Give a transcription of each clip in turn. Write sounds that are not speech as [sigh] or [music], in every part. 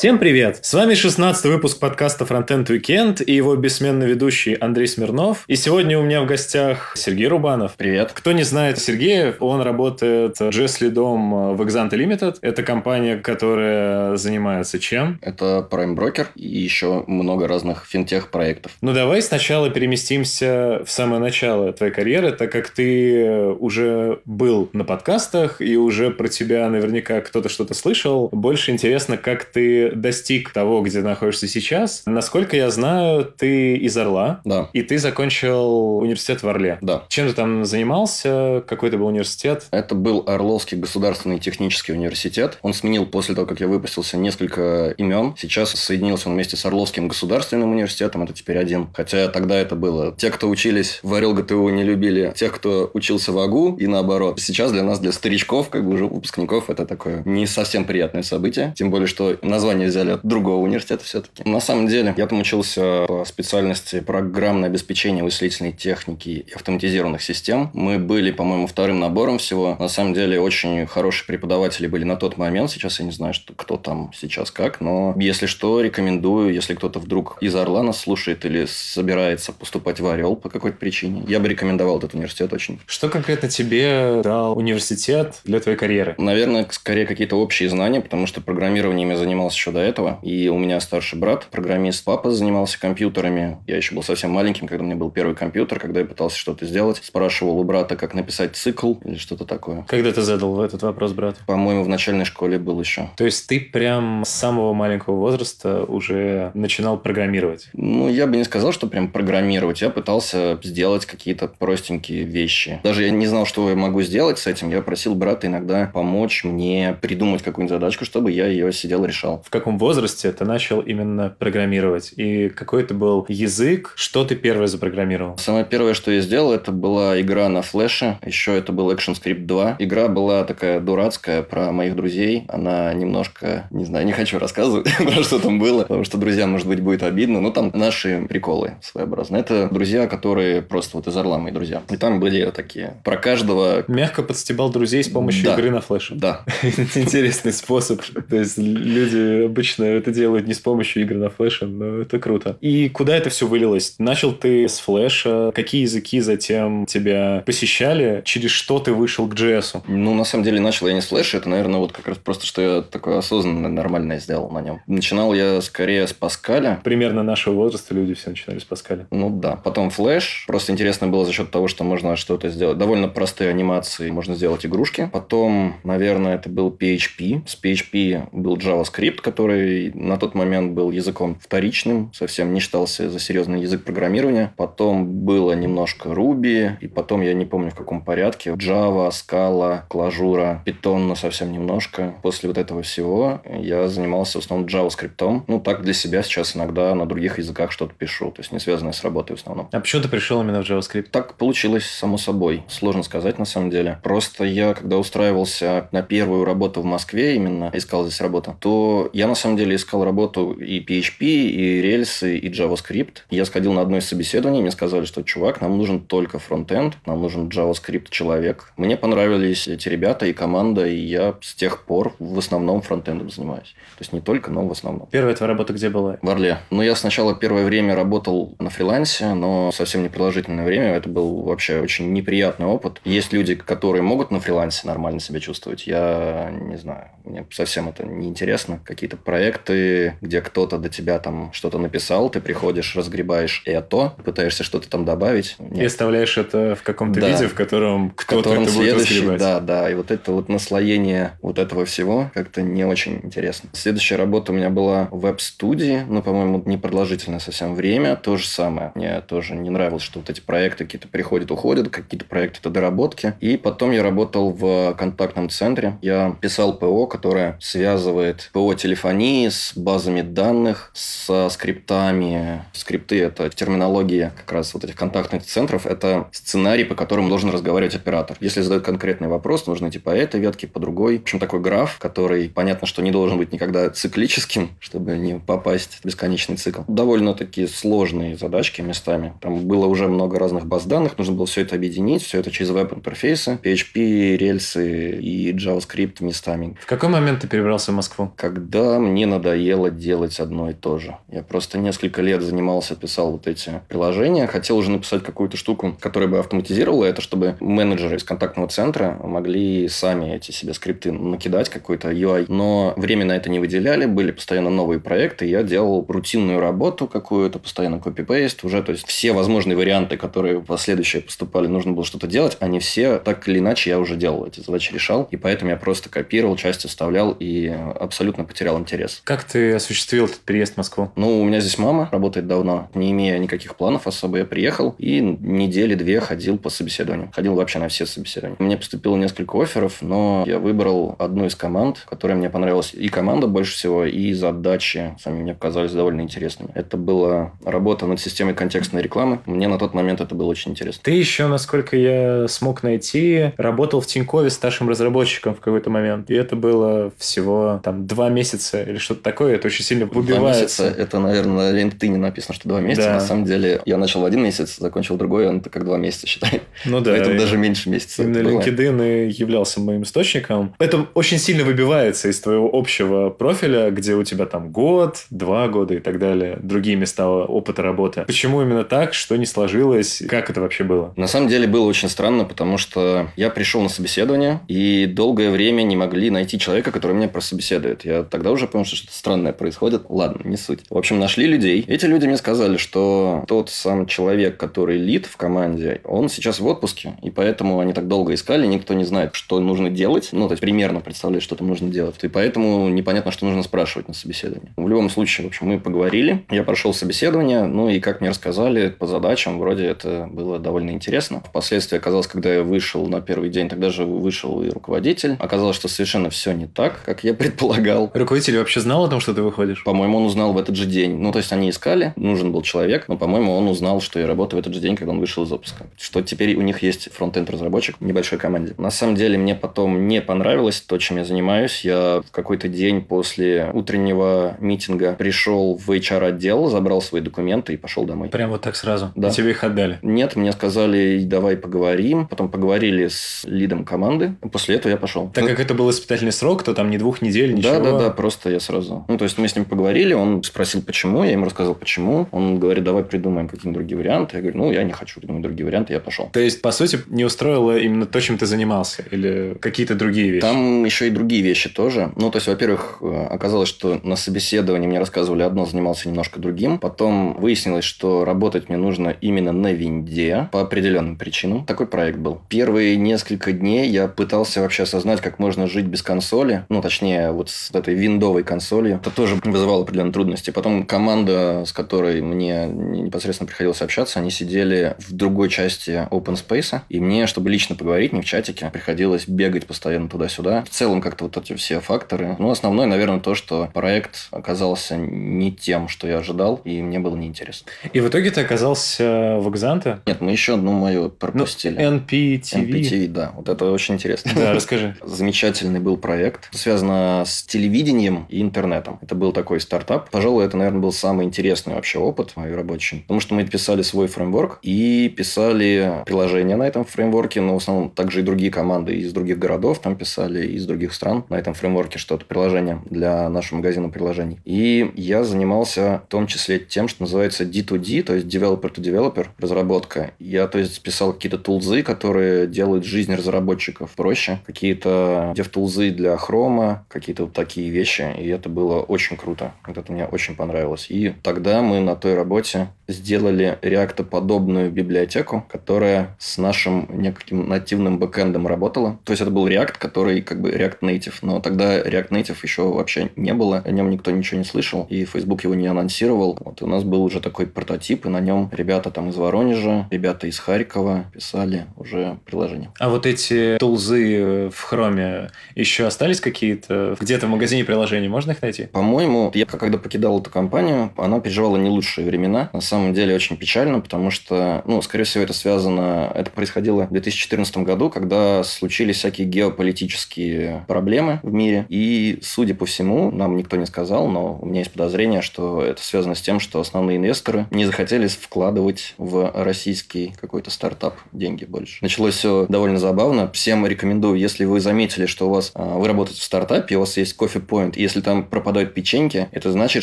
Всем привет! С вами 16 выпуск подкаста Frontend Weekend и его бессменный ведущий Андрей Смирнов. И сегодня у меня в гостях Сергей Рубанов. Привет. Кто не знает Сергея, он работает JS-лидом в Exante Limited. Это компания, которая занимается чем? Это Prime Broker и еще много разных финтех-проектов. Ну, давай сначала переместимся в самое начало твоей карьеры, так как ты уже был на подкастах и уже про тебя наверняка кто-то что-то слышал. Больше интересно, как ты достиг того, где находишься сейчас. Насколько я знаю, ты из Орла. Да. И ты закончил университет в Орле. Да. Чем ты там занимался? Какой это был университет? Это был Орловский государственный технический университет. Он сменил после того, как я выпустился, несколько имен. Сейчас соединился он вместе с Орловским государственным университетом. Это теперь один. Хотя тогда это было. Те, кто учились в ОРЛ-ГТУ, не любили тех, кто учился в АГУ, и наоборот. Сейчас для нас, для старичков, как бы уже выпускников, это такое не совсем приятное событие. Тем более, что название название взяли от другого университета все-таки. На самом деле, я там учился по специальности программное обеспечение вычислительной техники и автоматизированных систем. Мы были, по-моему, вторым набором всего. На самом деле, очень хорошие преподаватели были на тот момент. Сейчас я не знаю, что, кто там сейчас как, но если что, рекомендую, если кто-то вдруг из Орла нас слушает или собирается поступать в Орел по какой-то причине, я бы рекомендовал этот университет очень. Что конкретно тебе дал университет для твоей карьеры? Наверное, скорее какие-то общие знания, потому что программированием я занимался еще до этого. И у меня старший брат, программист, папа занимался компьютерами. Я еще был совсем маленьким, когда у меня был первый компьютер, когда я пытался что-то сделать. Спрашивал у брата, как написать цикл или что-то такое. Когда ты задал этот вопрос, брат? По-моему, в начальной школе был еще. То есть ты прям с самого маленького возраста уже начинал программировать? Ну, я бы не сказал, что прям программировать. Я пытался сделать какие-то простенькие вещи. Даже я не знал, что я могу сделать с этим. Я просил брата иногда помочь мне придумать какую-нибудь задачку, чтобы я ее сидел решал в каком возрасте ты начал именно программировать? И какой это был язык? Что ты первое запрограммировал? Самое первое, что я сделал, это была игра на флеше. Еще это был ActionScript 2. Игра была такая дурацкая про моих друзей. Она немножко, не знаю, не хочу рассказывать [laughs] про что там было, потому что друзьям, может быть, будет обидно. Но там наши приколы своеобразные. Это друзья, которые просто вот из Орла мои друзья. И там были такие про каждого... Мягко подстебал друзей с помощью да. игры на флеше. Да. [laughs] Интересный способ. То есть люди обычно это делают не с помощью игр на флеше, но это круто. И куда это все вылилось? Начал ты с флеша, какие языки затем тебя посещали, через что ты вышел к JS? Ну, на самом деле, начал я не с флеша, это, наверное, вот как раз просто, что я такое осознанное, нормальное сделал на нем. Начинал я скорее с Паскаля. Примерно нашего возраста люди все начинали с Паскаля. Ну да. Потом флеш. Просто интересно было за счет того, что можно что-то сделать. Довольно простые анимации, можно сделать игрушки. Потом, наверное, это был PHP. С PHP был JavaScript, который на тот момент был языком вторичным, совсем не считался за серьезный язык программирования. Потом было немножко Ruby, и потом я не помню в каком порядке. Java, Scala, Clojure, Python, но совсем немножко. После вот этого всего я занимался в основном JavaScript. Ну, так для себя сейчас иногда на других языках что-то пишу, то есть не связанное с работой в основном. А почему ты пришел именно в JavaScript? Так получилось само собой. Сложно сказать на самом деле. Просто я, когда устраивался на первую работу в Москве, именно искал здесь работу, то я на самом деле искал работу и PHP, и рельсы, и JavaScript. Я сходил на одно из собеседований, мне сказали, что, чувак, нам нужен только фронтенд, нам нужен JavaScript человек. Мне понравились эти ребята и команда, и я с тех пор в основном фронтендом занимаюсь. То есть не только, но в основном. Первая твоя работа где была? В Орле. Ну, я сначала первое время работал на фрилансе, но совсем не продолжительное время. Это был вообще очень неприятный опыт. Есть люди, которые могут на фрилансе нормально себя чувствовать. Я не знаю. Мне совсем это не интересно. Какие-то проекты, где кто-то до тебя там что-то написал, ты приходишь, разгребаешь это, пытаешься что-то там добавить. Нет. И оставляешь это в каком-то да. виде, в котором кто-то это будет разгребать. Да, да. И вот это вот наслоение вот этого всего как-то не очень интересно. Следующая работа у меня была в веб-студии, ну, по-моему, непродолжительное совсем время. То же самое. Мне тоже не нравилось, что вот эти проекты какие-то приходят, уходят, какие-то проекты это доработки. И потом я работал в контактном центре. Я писал ПО, которое связывает ПО телефонии с базами данных, со скриптами. Скрипты – это терминология как раз вот этих контактных центров. Это сценарий, по которому должен разговаривать оператор. Если задают конкретный вопрос, нужно идти по этой ветке, по другой. В общем, такой граф, который, понятно, что не должен быть никогда циклическим, [laughs] чтобы не попасть в бесконечный цикл. Довольно-таки сложные задачки местами. Там было уже много разных баз данных, нужно было все это объединить, все это через веб-интерфейсы, PHP, рельсы и JavaScript местами. В какой момент ты перебрался в Москву? Когда мне надоело делать одно и то же. Я просто несколько лет занимался, писал вот эти приложения. Хотел уже написать какую-то штуку, которая бы автоматизировала это, чтобы менеджеры из контактного центра могли сами эти себе скрипты накидать, какой-то UI. Но время на это не выделяли, были постоянно новые проекты. Я делал рутинную работу какую-то, постоянно копипейст. Уже, то есть, все возможные варианты, которые последующие поступали, нужно было что-то делать, они все так или иначе я уже делал, эти задачи решал. И поэтому я просто копировал, части вставлял и абсолютно потерял интерес. Как ты осуществил этот переезд в Москву? Ну, у меня здесь мама работает давно. Не имея никаких планов особо, я приехал и недели две ходил по собеседованию. Ходил вообще на все собеседования. Мне поступило несколько офферов, но я выбрал одну из команд, которая мне понравилась. И команда больше всего, и задачи сами мне показались довольно интересными. Это была работа над системой контекстной рекламы. Мне на тот момент это было очень интересно. Ты еще, насколько я смог найти, работал в Тинькове старшим разработчиком в какой-то момент. И это было всего там два месяца или что-то такое. Это очень сильно выбивается. Два месяца, это, наверное, на LinkedIn написано, что два месяца. Да. На самом деле, я начал в один месяц, закончил другой, он это как два месяца считает. Ну да. Поэтому даже меньше месяца. Именно LinkedIn и являлся моим источником. Это очень сильно выбивается из твоего общего профиля, где у тебя там год, два года и так далее, другие места опыта работы. Почему именно так, что не сложилось, как это вообще было? На самом деле было очень странно, потому что я пришел на собеседование, и долгое время не могли найти человека, который меня прособеседует. Я тогда уже понял, что что-то странное происходит. Ладно, не суть. В общем, нашли людей. Эти люди мне сказали, что тот сам человек, который лид в команде, он сейчас в отпуске, и поэтому они так долго искали, никто не знает, что нужно делать. Ну, то есть, примерно представляет, что там нужно делать. И поэтому непонятно, что нужно спрашивать на собеседовании. В любом случае, в общем, мы поговорили. Я прошел собеседование, ну и, как мне рассказали, по задачам вроде это было довольно интересно. Впоследствии оказалось, когда я вышел на первый день, тогда же вышел и руководитель. Оказалось, что совершенно все не так, как я [laughs] предполагал. Руководитель вообще знал о том, что ты выходишь? По-моему, он узнал в этот же день. Ну, то есть, они искали, нужен был человек, но, по-моему, он узнал, что я работаю в этот же день, когда он вышел из отпуска. Что теперь у них есть фронт-энд разработчик в небольшой команде. На самом деле, мне потом не понравилось то, чем я занимаюсь. Я в какой-то день после утреннего митинга пришел в HR-отдел, забрал свои документы и пошел домой. Прям вот так сразу? Да. И тебе их отдали? Нет, мне сказали, давай поговорим. Потом поговорили с лидом команды. После этого я пошел. Так как это был испытательный срок, то там не двух недель, ничего? Да, да, да, просто я сразу. Ну, то есть, мы с ним поговорили, он спросил, почему, я ему рассказал, почему. Он говорит, давай придумаем какие-нибудь другие варианты. Я говорю, ну, я не хочу придумать другие варианты, я пошел. То есть, по сути, не устроило именно то, чем ты занимался? Или какие-то другие вещи? Там еще и другие вещи тоже. Ну, то есть, во-первых, э, оказалось, что на собеседовании мне рассказывали одно, занимался немножко другим. Потом выяснилось, что работать мне нужно именно на винде по определенным причинам. Такой проект был. Первые несколько дней я пытался вообще осознать, как можно жить без консоли. Ну, точнее, вот с этой виндовой консолью. Это тоже вызывало определенные трудности. Потом команда, с которой мне непосредственно приходилось общаться, они сидели в другой части open space. И мне, чтобы лично поговорить, не в чатике, приходилось бегать постоянно туда-сюда. В целом, как-то вот эти все факторы. Ну, основное, наверное, то, что проект оказался не тем, что я ожидал, и мне было неинтересно. И в итоге ты оказался в Экзанте? Нет, мы еще одну мою пропустили. Ну, NPTV. NPTV, да. Вот это очень интересно. Да, расскажи. [laughs] Замечательный был проект, связано с телевидением и интернетом. Это был такой стартап. Пожалуй, это, наверное, был самый интересный вообще опыт мой рабочий. Потому что мы писали свой фреймворк и писали приложения на этом фреймворке, но в основном также и другие команды из других городов там писали, из других стран на этом фреймворке что-то, приложение для нашего магазина приложений. И я занимался в том числе тем, что называется D2D, то есть developer to developer разработка. Я, то есть, писал какие-то тулзы, которые делают жизнь разработчиков проще, какие-то дев-тулзы для хрома, какие-то вот такие вещи, и это было очень круто. Вот это мне очень понравилось. И тогда мы на той работе сделали реактоподобную библиотеку, которая с нашим неким нативным бэкэндом работала. То есть это был React, который как бы React Native, но тогда React Native еще вообще не было, о нем никто ничего не слышал, и Facebook его не анонсировал. Вот у нас был уже такой прототип, и на нем ребята там из Воронежа, ребята из Харькова писали уже приложение. А вот эти тулзы в Хроме еще остались какие-то? Где-то в магазине приложений можно их найти? По-моему, я когда покидал эту компанию, она переживала не лучшие времена. На самом деле очень печально, потому что, ну, скорее всего, это связано... Это происходило в 2014 году, когда случились всякие геополитические проблемы в мире. И, судя по всему, нам никто не сказал, но у меня есть подозрение, что это связано с тем, что основные инвесторы не захотели вкладывать в российский какой-то стартап деньги больше. Началось все довольно забавно. Всем рекомендую, если вы заметили, что у вас а, вы работаете в стартапе, у вас есть кофе-поинт если там пропадают печеньки, это значит,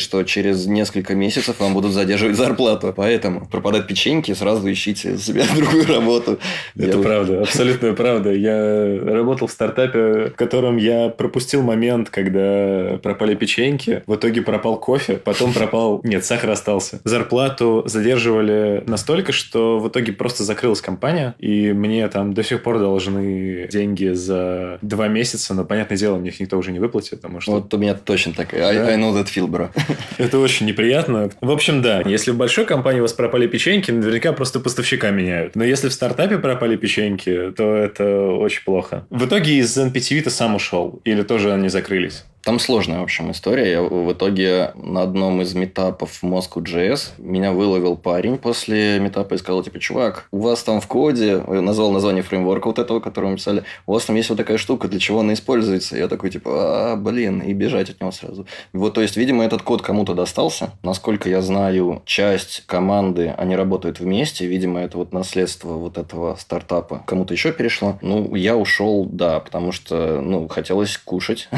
что через несколько месяцев вам будут задерживать зарплату. Поэтому пропадают печеньки, сразу ищите себе [laughs] другую работу. Это я... правда, [laughs] абсолютная правда. Я работал в стартапе, в котором я пропустил момент, когда пропали печеньки, в итоге пропал кофе, потом пропал... [laughs] Нет, сахар остался. Зарплату задерживали настолько, что в итоге просто закрылась компания, и мне там до сих пор должны деньги за два месяца, но, понятное дело, мне их никто уже не выплатит, потому что... Вот у меня точно так. I, да? I know that feel, bro. Это очень неприятно. В общем, да, если в большой компании у вас пропали печеньки, наверняка просто поставщика меняют. Но если в стартапе пропали печеньки, то это очень плохо. В итоге из NPTV ты сам ушел? Или тоже они закрылись? Там сложная, в общем, история. Я в итоге на одном из метапов в Moscow JS меня выловил парень после метапа и сказал, типа, чувак, у вас там в коде, назвал название фреймворка вот этого, который мы писали, у вас там есть вот такая штука, для чего она используется? Я такой, типа, а, блин, и бежать от него сразу. Вот, то есть, видимо, этот код кому-то достался. Насколько я знаю, часть команды, они работают вместе. Видимо, это вот наследство вот этого стартапа кому-то еще перешло. Ну, я ушел, да, потому что, ну, хотелось кушать.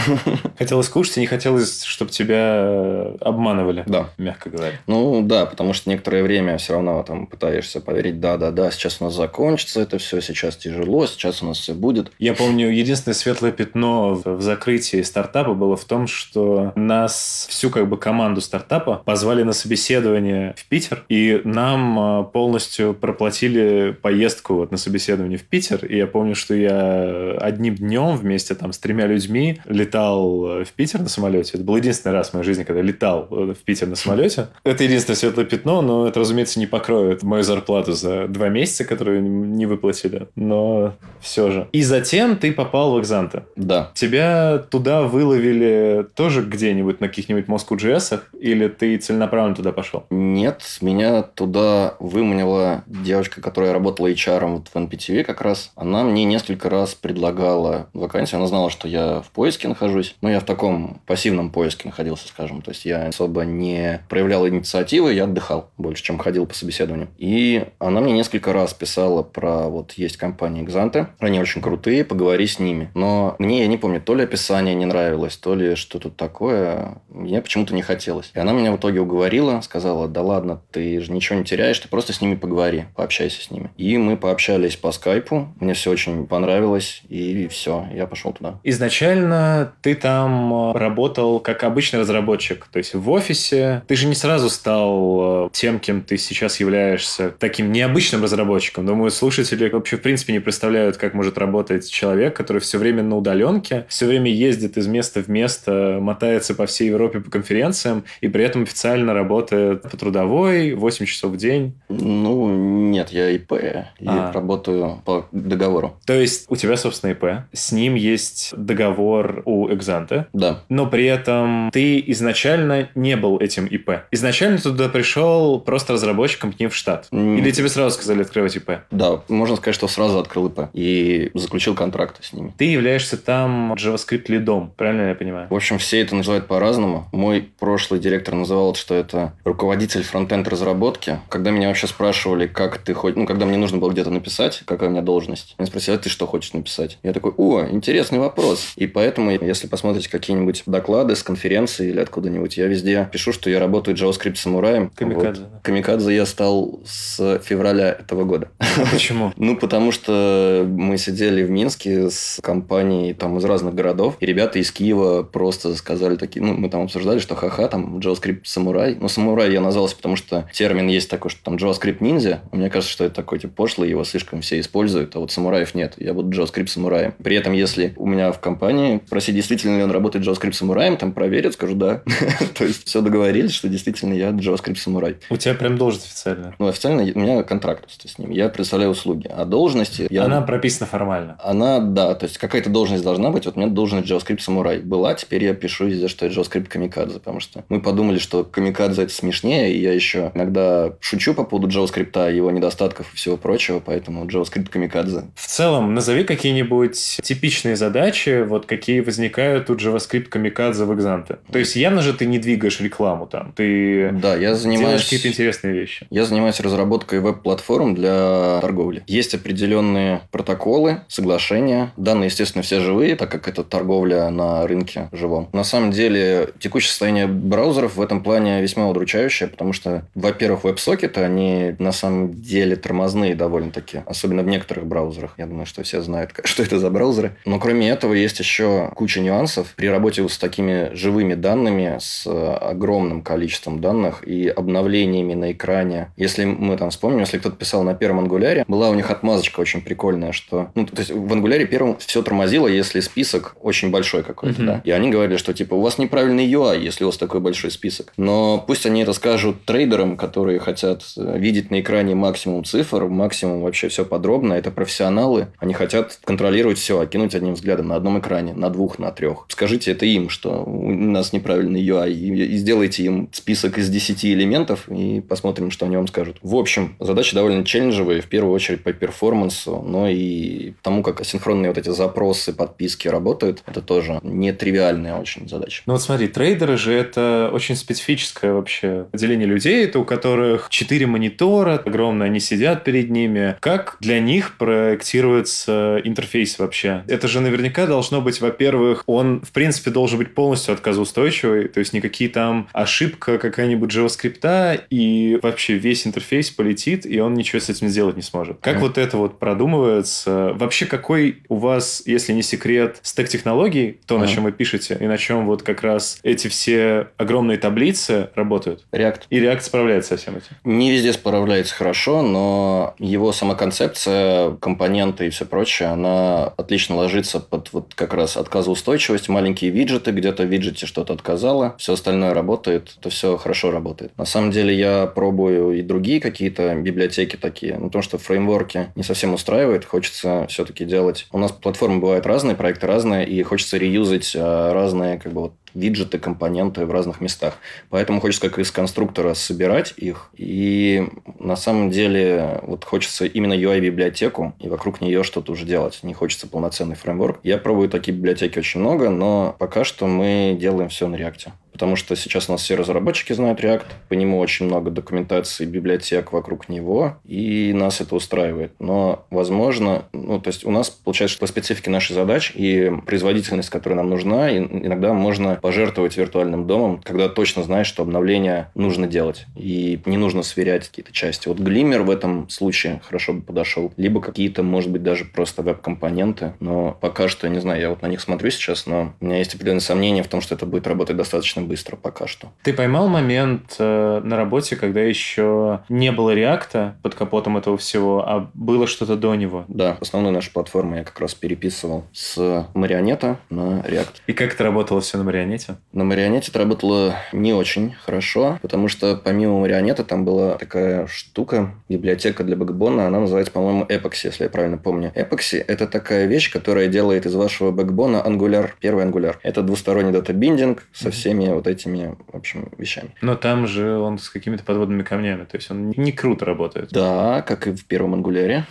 Хотелось кушать, и не хотелось, чтобы тебя э, обманывали, да. мягко говоря. Ну да, потому что некоторое время все равно там пытаешься поверить, да-да-да, сейчас у нас закончится это все, сейчас тяжело, сейчас у нас все будет. Я помню, единственное светлое пятно в закрытии стартапа было в том, что нас, всю как бы команду стартапа, позвали на собеседование в Питер, и нам э, полностью проплатили поездку вот на собеседование в Питер, и я помню, что я одним днем вместе там с тремя людьми летал в Питер на самолете. Это был единственный раз в моей жизни, когда летал э, в Питер на самолете. Это единственное светлое пятно, но это, разумеется, не покроет мою зарплату за два месяца, которую не выплатили. Но все же. И затем ты попал в Экзанте. Да. Тебя туда выловили тоже где-нибудь на каких-нибудь Moscow GS? Или ты целенаправленно туда пошел? Нет, меня туда выманила девочка, которая работала HR в NPTV как раз. Она мне несколько раз предлагала вакансию. Она знала, что я в поиске нахожусь. Но я в таком пассивном поиске находился, скажем. То есть, я особо не проявлял инициативы, я отдыхал больше, чем ходил по собеседованию. И она мне несколько раз писала про вот есть компания Экзанты, они очень крутые, поговори с ними. Но мне, я не помню, то ли описание не нравилось, то ли что тут такое, мне почему-то не хотелось. И она меня в итоге уговорила, сказала, да ладно, ты же ничего не теряешь, ты просто с ними поговори, пообщайся с ними. И мы пообщались по скайпу, мне все очень понравилось, и все, я пошел туда. Изначально ты там там работал как обычный разработчик, то есть в офисе. Ты же не сразу стал э, тем, кем ты сейчас являешься, таким необычным разработчиком. Думаю, слушатели вообще в принципе не представляют, как может работать человек, который все время на удаленке, все время ездит из места в место, мотается по всей Европе по конференциям и при этом официально работает по трудовой, 8 часов в день. Ну, нет, я ИП и а. работаю по договору. То есть у тебя, собственно, ИП. С ним есть договор у Экзанта, да. Но при этом ты изначально не был этим ИП. Изначально ты туда пришел просто разработчиком к ним в штат. Mm. Или тебе сразу сказали открывать ИП? Да, можно сказать, что сразу открыл ИП и заключил контракт с ними. Ты являешься там JavaScript лидом, правильно я понимаю? В общем, все это называют по-разному. Мой прошлый директор называл, что это руководитель фронтенд разработки. Когда меня вообще спрашивали, как ты хоть, ну, когда мне нужно было где-то написать, какая у меня должность, меня спросили, а ты что хочешь написать? Я такой, о, интересный вопрос. И поэтому, если посмотрите какие-нибудь доклады с конференции или откуда-нибудь, я везде пишу, что я работаю JavaScript самураем. Камикадзе. Вот. Камикадзе я стал с февраля этого года. А почему? [laughs] ну, потому что мы сидели в Минске с компанией там из разных городов, и ребята из Киева просто сказали такие, ну, мы там обсуждали, что ха-ха, там JavaScript самурай. Ну, самурай я назвался, потому что термин есть такой, что там JavaScript ниндзя. Мне кажется, что это такой типа пошлый, его слишком все используют, а вот самураев нет. Я буду JavaScript самураем. При этом, если у меня в компании спросить, действительно ли он работает JavaScript самураем, там проверят, скажу да. [laughs] То есть, все договорились, что действительно я JavaScript самурай. У тебя прям должность официальная? Ну, официально у меня контракт с ним. Я предоставляю услуги. А должности... Я... Она прописана формально? Она, да. То есть, какая-то должность должна быть. Вот у меня должность JavaScript самурай была. Теперь я пишу везде, что я JavaScript камикадзе. Потому что мы подумали, что камикадзе это смешнее. И я еще иногда шучу по поводу JavaScript. Его недостатков и всего прочего, поэтому JavaScript камикадзе. В целом, назови какие-нибудь типичные задачи, вот какие возникают у JavaScript камикадзе в Exante. То есть, явно же ты не двигаешь рекламу там, ты да, я занимаюсь... какие-то интересные вещи. Я занимаюсь разработкой веб-платформ для торговли. Есть определенные протоколы, соглашения. Данные, естественно, все живые, так как это торговля на рынке живом. На самом деле, текущее состояние браузеров в этом плане весьма удручающее, потому что, во-первых, веб-сокеты, они на самом деле тормозные довольно-таки, особенно в некоторых браузерах. Я думаю, что все знают, [laughs] что это за браузеры. Но кроме этого, есть еще куча нюансов. При работе с такими живыми данными, с огромным количеством данных и обновлениями на экране. Если мы там вспомним, если кто-то писал на первом ангуляре, была у них отмазочка очень прикольная, что... Ну, то есть, в ангуляре первом все тормозило, если список очень большой какой-то, mm-hmm. да. И они говорили, что, типа, у вас неправильный UI, если у вас такой большой список. Но пусть они это скажут трейдерам, которые хотят э, видеть на экране максимум цифр, максимум вообще все подробно. Это профессионалы. Они хотят контролировать все, окинуть одним взглядом на одном экране, на двух, на трех. Скажите это им, что у нас неправильный UI, и сделайте им список из 10 элементов, и посмотрим, что они вам скажут. В общем, задача довольно челленджевая, в первую очередь по перформансу, но и тому, как асинхронные вот эти запросы, подписки работают, это тоже нетривиальная очень задача. Ну вот смотри, трейдеры же это очень специфическое вообще отделение людей, это у которых четыре монитора, огромные, они сидят перед ними. Как для них проектируется интерфейс вообще? Это же наверняка должно быть, во-первых, он, в принципе, должен быть полностью отказоустойчивый, то есть никакие там ошибка какая-нибудь JavaScript и вообще весь интерфейс полетит, и он ничего с этим сделать не сможет. Как mm. вот это вот продумывается? Вообще, какой у вас, если не секрет, стек технологий, то, mm. на чем вы пишете, и на чем вот как раз эти все огромные таблицы работают? React. И React справляется со всем этим? Не везде справляется хорошо, но его сама концепция, компоненты и все прочее, она отлично ложится под вот как раз отказоустойчивость, маленькие виджеты, где-то в виджете что-то отказало, все остальное работает, то все хорошо работает. На самом деле я пробую и другие какие-то библиотеки такие, ну, потому что фреймворки не совсем устраивает, хочется все-таки делать. У нас платформы бывают разные, проекты разные, и хочется реюзать а, разные как бы вот виджеты, компоненты в разных местах. Поэтому хочется как из конструктора собирать их. И на самом деле вот хочется именно UI-библиотеку и вокруг нее что-то уже делать. Не хочется полноценный фреймворк. Я пробую такие библиотеки очень много, но пока что мы делаем все на React потому что сейчас у нас все разработчики знают React, по нему очень много документации, библиотек вокруг него, и нас это устраивает. Но, возможно, ну, то есть у нас получается, что по специфике нашей задач и производительность, которая нам нужна, иногда можно пожертвовать виртуальным домом, когда точно знаешь, что обновление нужно делать, и не нужно сверять какие-то части. Вот Glimmer в этом случае хорошо бы подошел, либо какие-то, может быть, даже просто веб-компоненты, но пока что, не знаю, я вот на них смотрю сейчас, но у меня есть определенные сомнения в том, что это будет работать достаточно быстро пока что. Ты поймал момент э, на работе, когда еще не было реакта под капотом этого всего, а было что-то до него? Да, основную нашу платформу я как раз переписывал с марионета на React. И как это работало все на марионете? На марионете это работало не очень хорошо, потому что помимо марионета там была такая штука, библиотека для бэкбона, она называется, по-моему, Epoxy, если я правильно помню. Epoxy – это такая вещь, которая делает из вашего бэкбона Angular, первый Angular. Это двусторонний дата-биндинг со всеми вот этими, в общем, вещами. Но там же он с какими-то подводными камнями, то есть он не круто работает. Да, как и в первом ангуляре.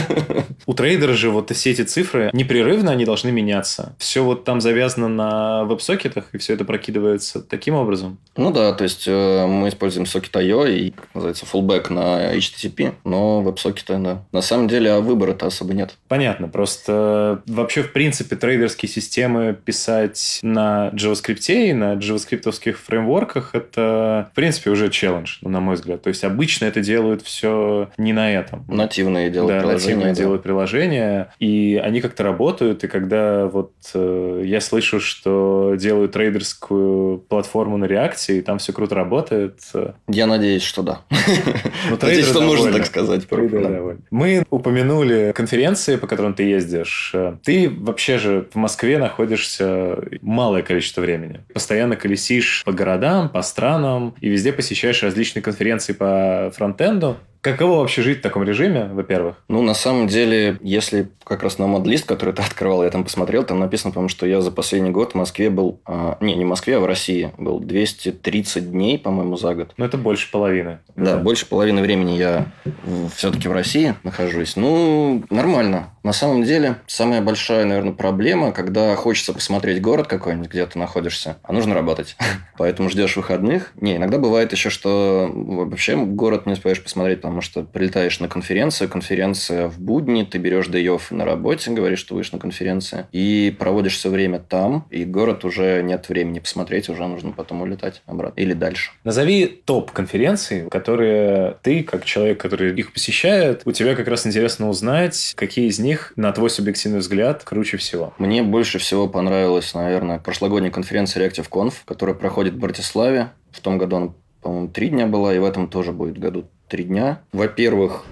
[laughs] У трейдера же вот все эти цифры непрерывно они должны меняться. Все вот там завязано на веб-сокетах, и все это прокидывается таким образом. Ну да, то есть э, мы используем Socket.io и, как называется, fullback на HTTP, но веб-сокеты, да. На самом деле, а выбора-то особо нет. Понятно, просто вообще, в принципе, трейдерские системы писать на JavaScript и на JavaScript скриптовских фреймворках это, в принципе, уже челлендж, на мой взгляд. То есть обычно это делают все не на этом. Нативные делают да, приложения. Нативные да. делают приложения, и они как-то работают, и когда вот э, я слышу, что делают трейдерскую платформу на реакции, и там все круто работает. Э, я надеюсь, что да. Ну, [laughs] надеюсь, что можно так сказать. Мы упомянули конференции, по которым ты ездишь. Ты вообще же в Москве находишься малое количество времени. Постоянно колесишь по городам, по странам и везде посещаешь различные конференции по фронтенду. Каково вообще жить в таком режиме, во-первых? Ну, на самом деле, если как раз на мод-лист, который ты [laughs] открывал, я там посмотрел, там написано, по-моему, что я за последний год в Москве был... А, не, не в Москве, а в России был 230 дней, по-моему, за год. Ну, это больше половины. Да, да. больше половины времени я все-таки в России нахожусь. Ну, нормально. На самом деле, самая большая, наверное, проблема, когда хочется посмотреть город какой-нибудь, где ты находишься, а нужно работать. [laughs] Поэтому ждешь выходных. Не, иногда бывает еще, что вообще город не успеешь посмотреть, потому что прилетаешь на конференцию, конференция в будни, ты берешь off на работе, говоришь, что будешь на конференции, и проводишь все время там, и город уже нет времени посмотреть, уже нужно потом улетать обратно или дальше. Назови топ конференций, которые ты, как человек, который их посещает, у тебя как раз интересно узнать, какие из них на твой субъективный взгляд, круче всего? Мне больше всего понравилась, наверное, прошлогодняя конференция ReactiveConf, которая проходит в Братиславе. В том году она, по-моему, три дня была, и в этом тоже будет году три дня. Во-первых,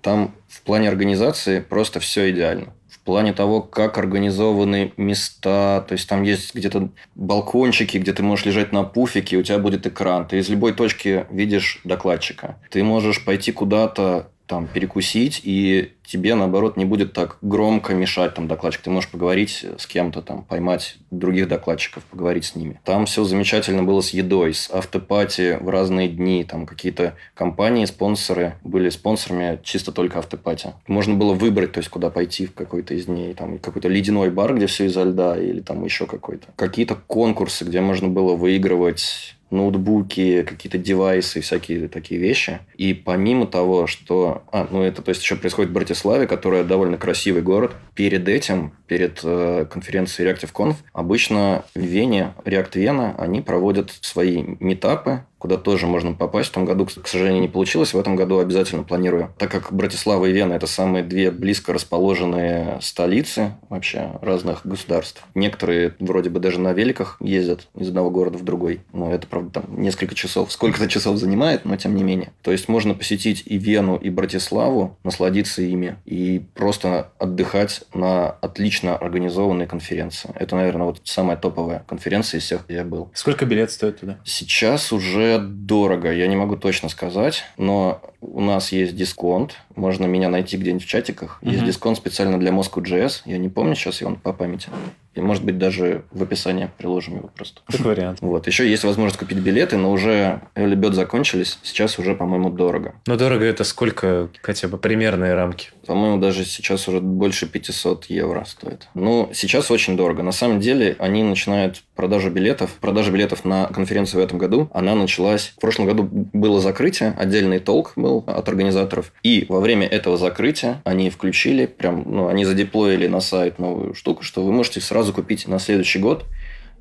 там в плане организации просто все идеально в плане того, как организованы места. То есть там есть где-то балкончики, где ты можешь лежать на пуфике, у тебя будет экран. Ты из любой точки видишь докладчика. Ты можешь пойти куда-то там перекусить, и тебе, наоборот, не будет так громко мешать там докладчик. Ты можешь поговорить с кем-то, там, поймать других докладчиков, поговорить с ними. Там все замечательно было с едой, с автопати в разные дни. Там какие-то компании, спонсоры были спонсорами чисто только автопати. Можно было выбрать, то есть, куда пойти в какой-то из дней. Там какой-то ледяной бар, где все изо льда, или там еще какой-то. Какие-то конкурсы, где можно было выигрывать ноутбуки, какие-то девайсы, всякие такие вещи. И помимо того, что... А, ну это то есть еще происходит в Братиславе, которая довольно красивый город. Перед этим, перед э, конференцией ReactiveConf, обычно в Вене, React Вена, они проводят свои метапы, куда тоже можно попасть. В том году, к сожалению, не получилось. В этом году обязательно планирую. Так как Братислава и Вена – это самые две близко расположенные столицы вообще разных государств. Некоторые вроде бы даже на великах ездят из одного города в другой. Но это, правда, там несколько часов, сколько-то часов занимает, но тем не менее. То есть, можно посетить и Вену, и Братиславу, насладиться ими и просто отдыхать на отлично организованной конференции. Это, наверное, вот самая топовая конференция из всех, где я был. Сколько билет стоит туда? Сейчас уже дорого, я не могу точно сказать, но у нас есть дисконт. Можно меня найти где-нибудь в чатиках. Есть угу. дисконт специально для Moscow.js. Я не помню сейчас его по памяти. И, может быть, даже в описании приложим его просто. Как вариант. [laughs] Вот. Еще есть возможность купить билеты, но уже bird закончились. Сейчас уже, по-моему, дорого. Но дорого это сколько хотя бы примерные рамки? По-моему, даже сейчас уже больше 500 евро стоит. Ну, сейчас очень дорого. На самом деле, они начинают продажу билетов. Продажа билетов на конференцию в этом году, она началась... В прошлом году было закрытие, отдельный толк был от организаторов. И во время этого закрытия они включили, прям, ну, они задеплоили на сайт новую штуку, что вы можете сразу купить на следующий год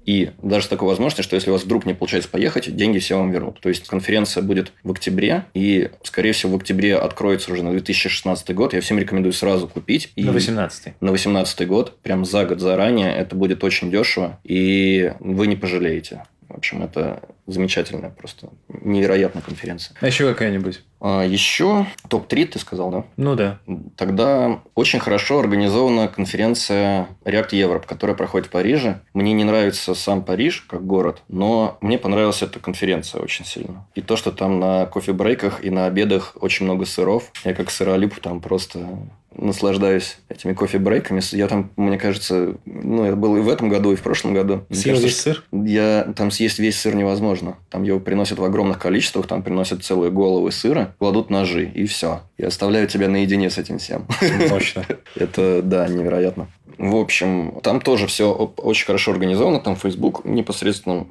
и даже с такой возможностью, что если у вас вдруг не получается поехать, деньги все вам вернут. То есть конференция будет в октябре, и, скорее всего, в октябре откроется уже на 2016 год. Я всем рекомендую сразу купить. И на 18 На 18 год, прям за год заранее. Это будет очень дешево, и вы не пожалеете. В общем, это замечательная, просто невероятная конференция. А еще какая-нибудь? А еще топ-3 ты сказал, да? Ну да. Тогда очень хорошо организована конференция React Europe, которая проходит в Париже. Мне не нравится сам Париж как город, но мне понравилась эта конференция очень сильно. И то, что там на кофе-брейках и на обедах очень много сыров. Я как сыролюб там просто наслаждаюсь этими кофе-брейками. Я там, мне кажется, ну, это было и в этом году, и в прошлом году. Съел весь сыр? Я там съесть весь сыр невозможно. Там его приносят в огромных количествах, там приносят целые головы сыра, кладут ножи, и все. И оставляют тебя наедине с этим всем. Точно. [laughs] Это, да, невероятно. В общем, там тоже все очень хорошо организовано. Там Facebook непосредственно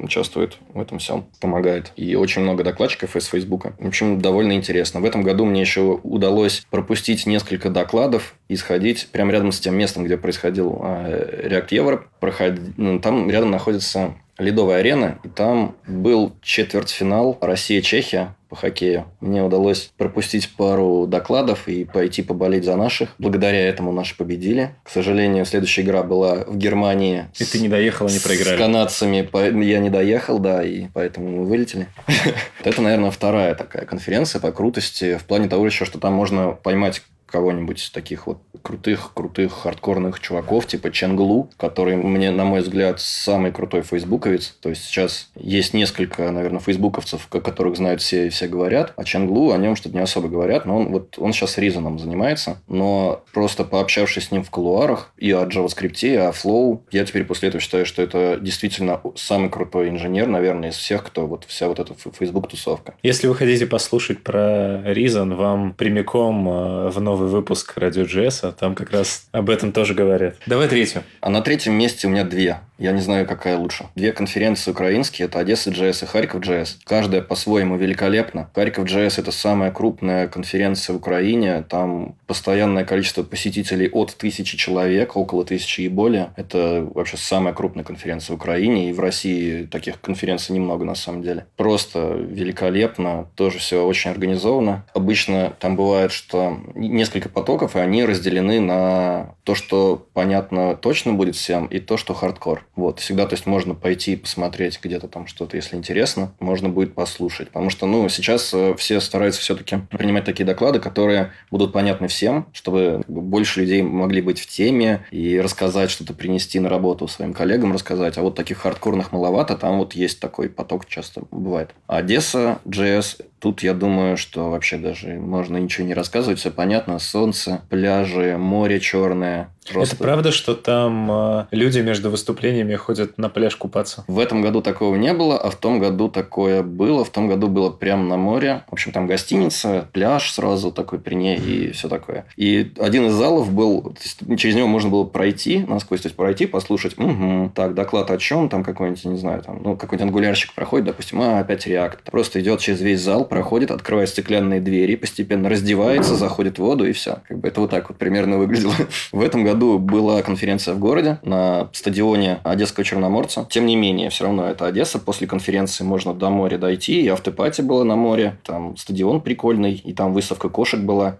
участвует в этом всем, помогает. И очень много докладчиков из Facebook. В общем, довольно интересно. В этом году мне еще удалось пропустить несколько докладов и сходить прямо рядом с тем местом, где происходил а, React Europe. Проход... Ну, там рядом находится ледовая арена, и там был четвертьфинал Россия-Чехия по хоккею. Мне удалось пропустить пару докладов и пойти поболеть за наших. Благодаря этому наши победили. К сожалению, следующая игра была в Германии. И с, ты не доехал, они проиграли. С канадцами. Я не доехал, да, и поэтому мы вылетели. [laughs] Это, наверное, вторая такая конференция по крутости. В плане того еще, что там можно поймать кого-нибудь таких вот крутых-крутых хардкорных чуваков, типа Ченглу, который мне, на мой взгляд, самый крутой фейсбуковец. То есть сейчас есть несколько, наверное, фейсбуковцев, о которых знают все и все говорят, а Ченглу о нем что-то не особо говорят, но он вот он сейчас Ризаном занимается, но просто пообщавшись с ним в колуарах и о JavaScript, и о Flow, я теперь после этого считаю, что это действительно самый крутой инженер, наверное, из всех, кто вот вся вот эта Facebook-тусовка. Если вы хотите послушать про Reason, вам прямиком э, в новый выпуск Радио JS, там как раз об этом тоже говорят. Давай третью. А на третьем месте у меня две. Я не знаю, какая лучше. Две конференции украинские. Это Одесса JS и Харьков JS. Каждая по-своему великолепна. Харьков JS – это самая крупная конференция в Украине. Там постоянное количество посетителей от тысячи человек, около тысячи и более. Это вообще самая крупная конференция в Украине. И в России таких конференций немного на самом деле. Просто великолепно. Тоже все очень организовано. Обычно там бывает, что несколько потоков, и они разделены на то, что понятно точно будет всем, и то, что хардкор. Вот, всегда, то есть, можно пойти посмотреть где-то там что-то, если интересно, можно будет послушать. Потому что, ну, сейчас э, все стараются все-таки принимать такие доклады, которые будут понятны всем, чтобы как бы, больше людей могли быть в теме и рассказать что-то, принести на работу своим коллегам, рассказать. А вот таких хардкорных маловато, там вот есть такой поток часто бывает. Одесса, JS, тут я думаю, что вообще даже можно ничего не рассказывать, все понятно. Солнце, пляжи, море черное, Просто... Это правда, что там э, люди между выступлениями ходят на пляж купаться? В этом году такого не было, а в том году такое было. В том году было прямо на море. В общем, там гостиница, пляж сразу такой при ней и все такое. И один из залов был, через него можно было пройти насквозь, то есть пройти, послушать, угу, так, доклад о чем, там какой-нибудь, не знаю, там, ну, какой-нибудь ангулярщик проходит, допустим, а, опять реакт. Просто идет через весь зал, проходит, открывает стеклянные двери, постепенно раздевается, заходит в воду и все. Как бы это вот так вот примерно выглядело. [laughs] В этом году году была конференция в городе на стадионе Одесского Черноморца. Тем не менее, все равно это Одесса. После конференции можно до моря дойти. И автопати было на море. Там стадион прикольный. И там выставка кошек была.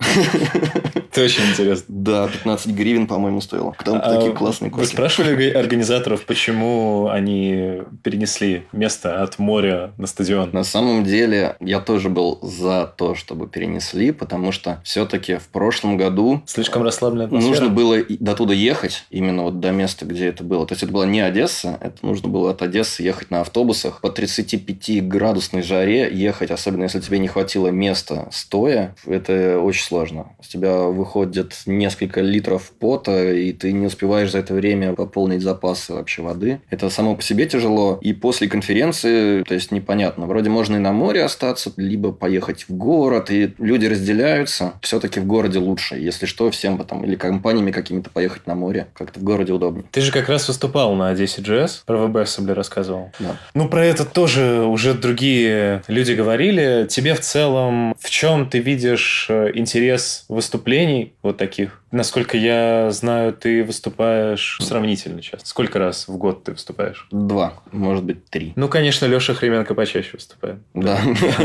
Это очень интересно. Да, 15 гривен, по-моему, стоило. Там а такие классные кошки. Вы спрашивали организаторов, почему они перенесли место от моря на стадион? На самом деле, я тоже был за то, чтобы перенесли, потому что все-таки в прошлом году... Слишком расслабленная атмосфера. Нужно было до туда ехать, именно вот до места, где это было. То есть, это была не Одесса, это нужно было от Одессы ехать на автобусах по 35-градусной жаре ехать, особенно если тебе не хватило места стоя, это очень сложно. С тебя выходит несколько литров пота, и ты не успеваешь за это время пополнить запасы вообще воды. Это само по себе тяжело. И после конференции, то есть, непонятно. Вроде можно и на море остаться, либо поехать в город, и люди разделяются. Все-таки в городе лучше. Если что, всем потом, или компаниями какими-то поехать на море. Как-то в городе удобнее. Ты же как раз выступал на Одессе JS, про WebAssembly рассказывал. Да. Ну, про это тоже уже другие люди говорили. Тебе в целом в чем ты видишь э, интерес выступлений вот таких? Насколько я знаю, ты выступаешь сравнительно часто. Сколько раз в год ты выступаешь? Два, может быть, три. Ну, конечно, Леша Хременко почаще выступает. Да.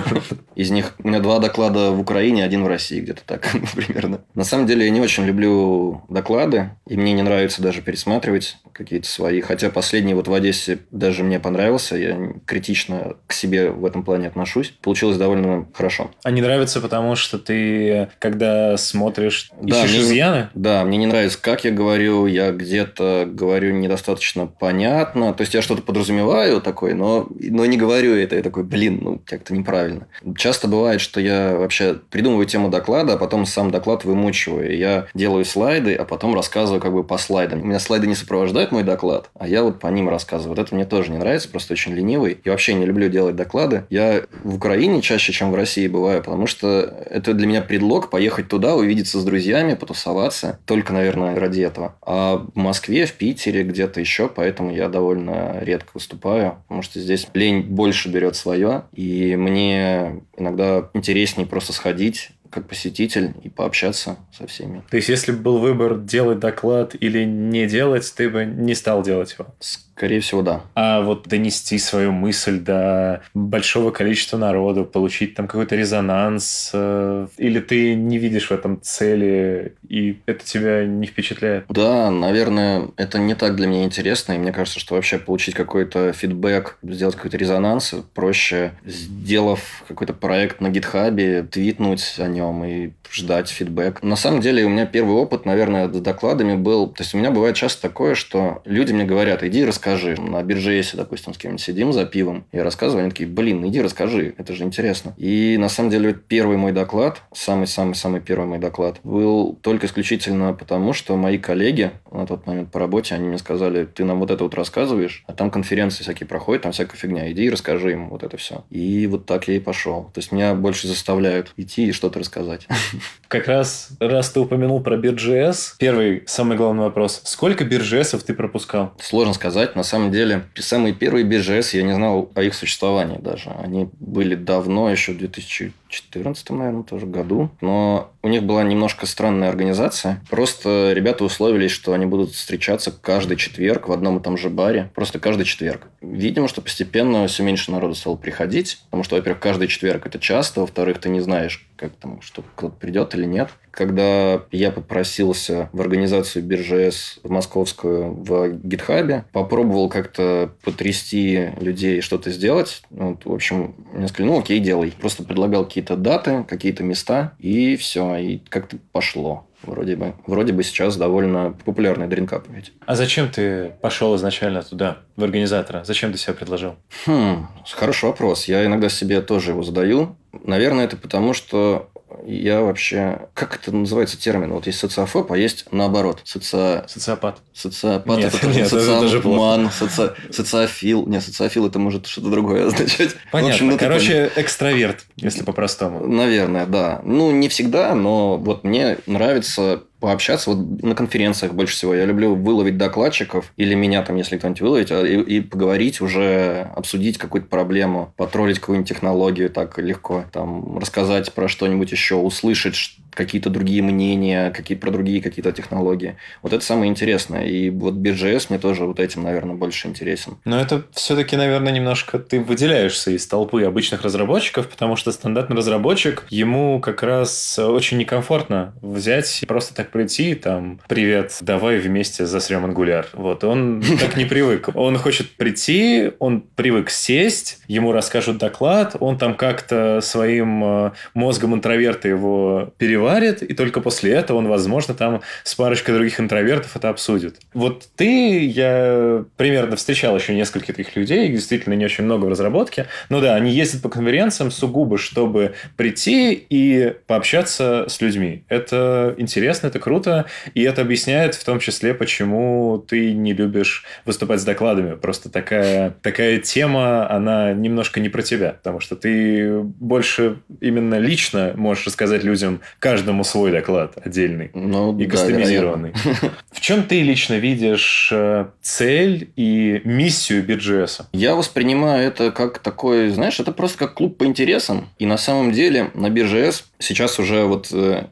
[laughs] Из них у меня два доклада в Украине, один в России, где-то так [laughs] примерно. На самом деле, я не очень люблю доклады, и мне не нравится даже пересматривать какие-то свои. Хотя последний вот в Одессе даже мне понравился. Я критично к себе в этом плане отношусь. Получилось довольно хорошо. А не нравится, потому что ты, когда смотришь, да, ищешь? Изъяны? Да, мне не нравится, как я говорю. Я где-то говорю недостаточно понятно. То есть, я что-то подразумеваю такой, но, но не говорю это. Я такой, блин, ну, как-то неправильно. Часто бывает, что я вообще придумываю тему доклада, а потом сам доклад вымучиваю. Я делаю слайды, а потом рассказываю как бы по слайдам. У меня слайды не сопровождают мой доклад, а я вот по ним рассказываю. Вот это мне тоже не нравится, просто очень ленивый. Я вообще не люблю делать доклады. Я в Украине чаще, чем в России бываю, потому что это для меня предлог поехать туда, увидеться с друзьями, потусоваться мотивация, только, наверное, ради этого. А в Москве, в Питере, где-то еще, поэтому я довольно редко выступаю, потому что здесь лень больше берет свое, и мне иногда интереснее просто сходить, как посетитель и пообщаться со всеми. То есть, если бы был выбор делать доклад или не делать, ты бы не стал делать его? Скорее всего, да. А вот донести свою мысль до большого количества народу, получить там какой-то резонанс, э, или ты не видишь в этом цели, и это тебя не впечатляет? Да, наверное, это не так для меня интересно, и мне кажется, что вообще получить какой-то фидбэк, сделать какой-то резонанс, проще, сделав какой-то проект на гитхабе, твитнуть о нем, нем и ждать фидбэк. На самом деле, у меня первый опыт, наверное, с докладами был... То есть, у меня бывает часто такое, что люди мне говорят, иди расскажи. На бирже, если, допустим, с кем-нибудь сидим за пивом, я рассказываю, они такие, блин, иди расскажи, это же интересно. И на самом деле, первый мой доклад, самый-самый-самый первый мой доклад, был только исключительно потому, что мои коллеги на тот момент по работе, они мне сказали, ты нам вот это вот рассказываешь, а там конференции всякие проходят, там всякая фигня, иди и расскажи им вот это все. И вот так я и пошел. То есть, меня больше заставляют идти и что-то рассказать. [laughs] Как раз, раз ты упомянул про Биржес, первый, самый главный вопрос. Сколько Биржесов ты пропускал? Сложно сказать. На самом деле, самые первые Биржес, я не знал о их существовании даже. Они были давно, еще в 2014, наверное, тоже году. Но у них была немножко странная организация. Просто ребята условились, что они будут встречаться каждый четверг в одном и том же баре. Просто каждый четверг. Видимо, что постепенно все меньше народу стало приходить. Потому что, во-первых, каждый четверг это часто. Во-вторых, ты не знаешь, как там, что кто-то придет или нет. Когда я попросился в организацию Биржес московскую в гитхабе, попробовал как-то потрясти людей что-то сделать. Ну, вот, в общем, мне сказали, ну окей, делай. Просто предлагал какие-то даты, какие-то места, и все, и как-то пошло. Вроде бы, вроде бы сейчас довольно популярный дринкап ведь. А зачем ты пошел изначально туда, в организатора? Зачем ты себя предложил? Хм, хороший вопрос. Я иногда себе тоже его задаю. Наверное, это потому, что я вообще... Как это называется термин? Вот есть социофоб, а есть наоборот. Соци... Социопат. Социопат. Нет, это, [laughs] нет, социоман, соци... социофил. Не, социофил это может что-то другое [laughs] означать. Понятно. В общем, ну, ты Короче, экстраверт, если по-простому. Наверное, да. Ну, не всегда, но вот мне нравится пообщаться вот на конференциях больше всего. Я люблю выловить докладчиков или меня там, если кто-нибудь выловить, а, и, и поговорить уже, обсудить какую-то проблему, потроллить какую-нибудь технологию так легко, там, рассказать про что-нибудь еще, услышать какие-то другие мнения, какие про другие какие-то технологии. Вот это самое интересное. И вот BGS мне тоже вот этим, наверное, больше интересен. Но это все-таки, наверное, немножко ты выделяешься из толпы обычных разработчиков, потому что стандартный разработчик, ему как раз очень некомфортно взять и просто так прийти, там, привет, давай вместе засрем ангуляр. Вот, он [laughs] так не привык. Он хочет прийти, он привык сесть, ему расскажут доклад, он там как-то своим э, мозгом интроверта его переводит переварит, и только после этого он, возможно, там с парочкой других интровертов это обсудит. Вот ты, я примерно встречал еще нескольких таких людей, действительно не очень много в разработке. Ну да, они ездят по конференциям сугубо, чтобы прийти и пообщаться с людьми. Это интересно, это круто, и это объясняет в том числе, почему ты не любишь выступать с докладами. Просто такая, такая тема, она немножко не про тебя, потому что ты больше именно лично можешь рассказать людям, как каждому свой доклад отдельный ну, и да, кастомизированный. В чем ты лично видишь э, цель и миссию BGS? Я воспринимаю это как такой, знаешь, это просто как клуб по интересам. И на самом деле на BGS сейчас уже вот э,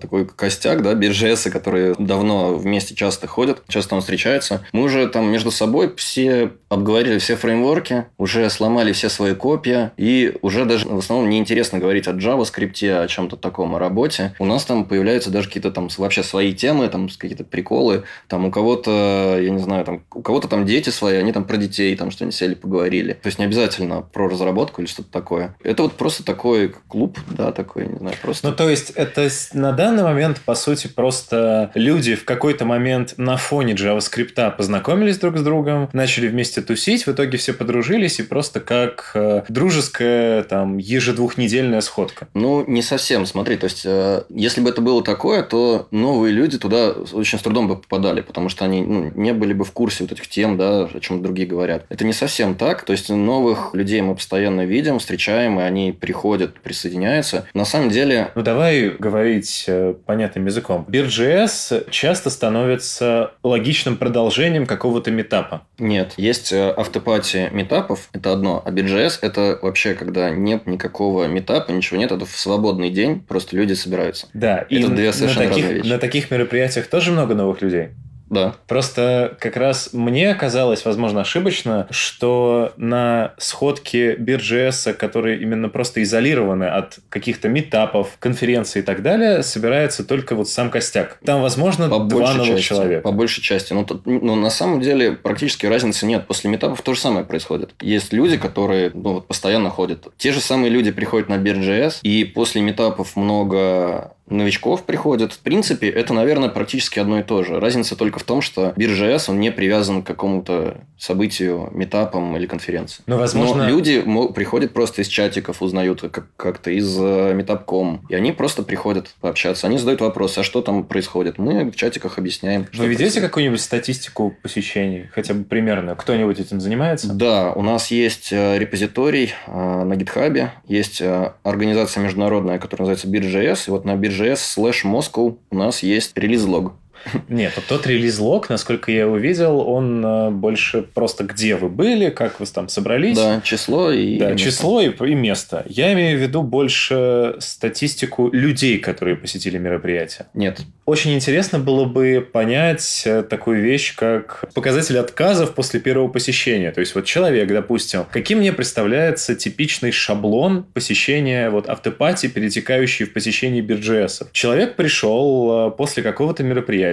такой костяк, да, BGS, которые давно вместе часто ходят, часто он встречается. Мы уже там между собой все обговорили все фреймворки, уже сломали все свои копии, и уже даже в основном неинтересно говорить о JavaScript, о чем-то таком, о работе у нас там появляются даже какие-то там вообще свои темы, там какие-то приколы. Там у кого-то, я не знаю, там у кого-то там дети свои, они там про детей там что-нибудь сели, поговорили. То есть не обязательно про разработку или что-то такое. Это вот просто такой клуб, да, такой, не знаю, просто. Ну, то есть это на данный момент, по сути, просто люди в какой-то момент на фоне JavaScript познакомились друг с другом, начали вместе тусить, в итоге все подружились и просто как э, дружеская там ежедвухнедельная сходка. Ну, не совсем, смотри, то есть э, если бы это было такое, то новые люди туда очень с трудом бы попадали, потому что они ну, не были бы в курсе вот этих тем, да, о чем другие говорят. Это не совсем так. То есть новых людей мы постоянно видим, встречаем, и они приходят, присоединяются. На самом деле... Ну, давай говорить э, понятным языком. Бир.js часто становится логичным продолжением какого-то метапа. Нет. Есть э, автопати метапов, это одно. А Бир.js это вообще, когда нет никакого метапа, ничего нет, это в свободный день, просто люди собираются собираются. Да, и совершенно на таких, на таких мероприятиях тоже много новых людей. Да. Просто как раз мне казалось, возможно, ошибочно, что на сходке BeerJS, которые именно просто изолированы от каких-то метапов, конференций и так далее, собирается только вот сам костяк. Там, возможно, По два новых части. человека. По большей части. Ну, тут- ну, на самом деле, практически разницы нет. После метапов то же самое происходит. Есть люди, которые ну, вот, постоянно ходят. Те же самые люди приходят на Beer.js, и после метапов много новичков приходят. В принципе, это, наверное, практически одно и то же. Разница только в том, что Beer.js, он не привязан к какому-то событию, метапам или конференции. Но, возможно, Но люди приходят просто из чатиков, узнают как- как-то из э, метапком. И они просто приходят пообщаться. Они задают вопросы, а что там происходит? Мы в чатиках объясняем. вы ведете происходит. какую-нибудь статистику посещений? Хотя бы примерно. Кто-нибудь этим занимается? Да, у нас есть э, репозиторий э, на GitHub, есть организация международная, которая называется BeerJS, и вот на BeerJS slash Moscow у нас есть релиз-лог. [laughs] Нет, вот тот релиз-лог, насколько я его видел, он э, больше просто где вы были, как вы там собрались. Да, число и... Да, место. число и, и место. Я имею в виду больше статистику людей, которые посетили мероприятие. Нет. Очень интересно было бы понять э, такую вещь, как показатель отказов после первого посещения. То есть, вот человек, допустим, каким мне представляется типичный шаблон посещения вот автопати, перетекающий в посещение бирджеса. Человек пришел э, после какого-то мероприятия,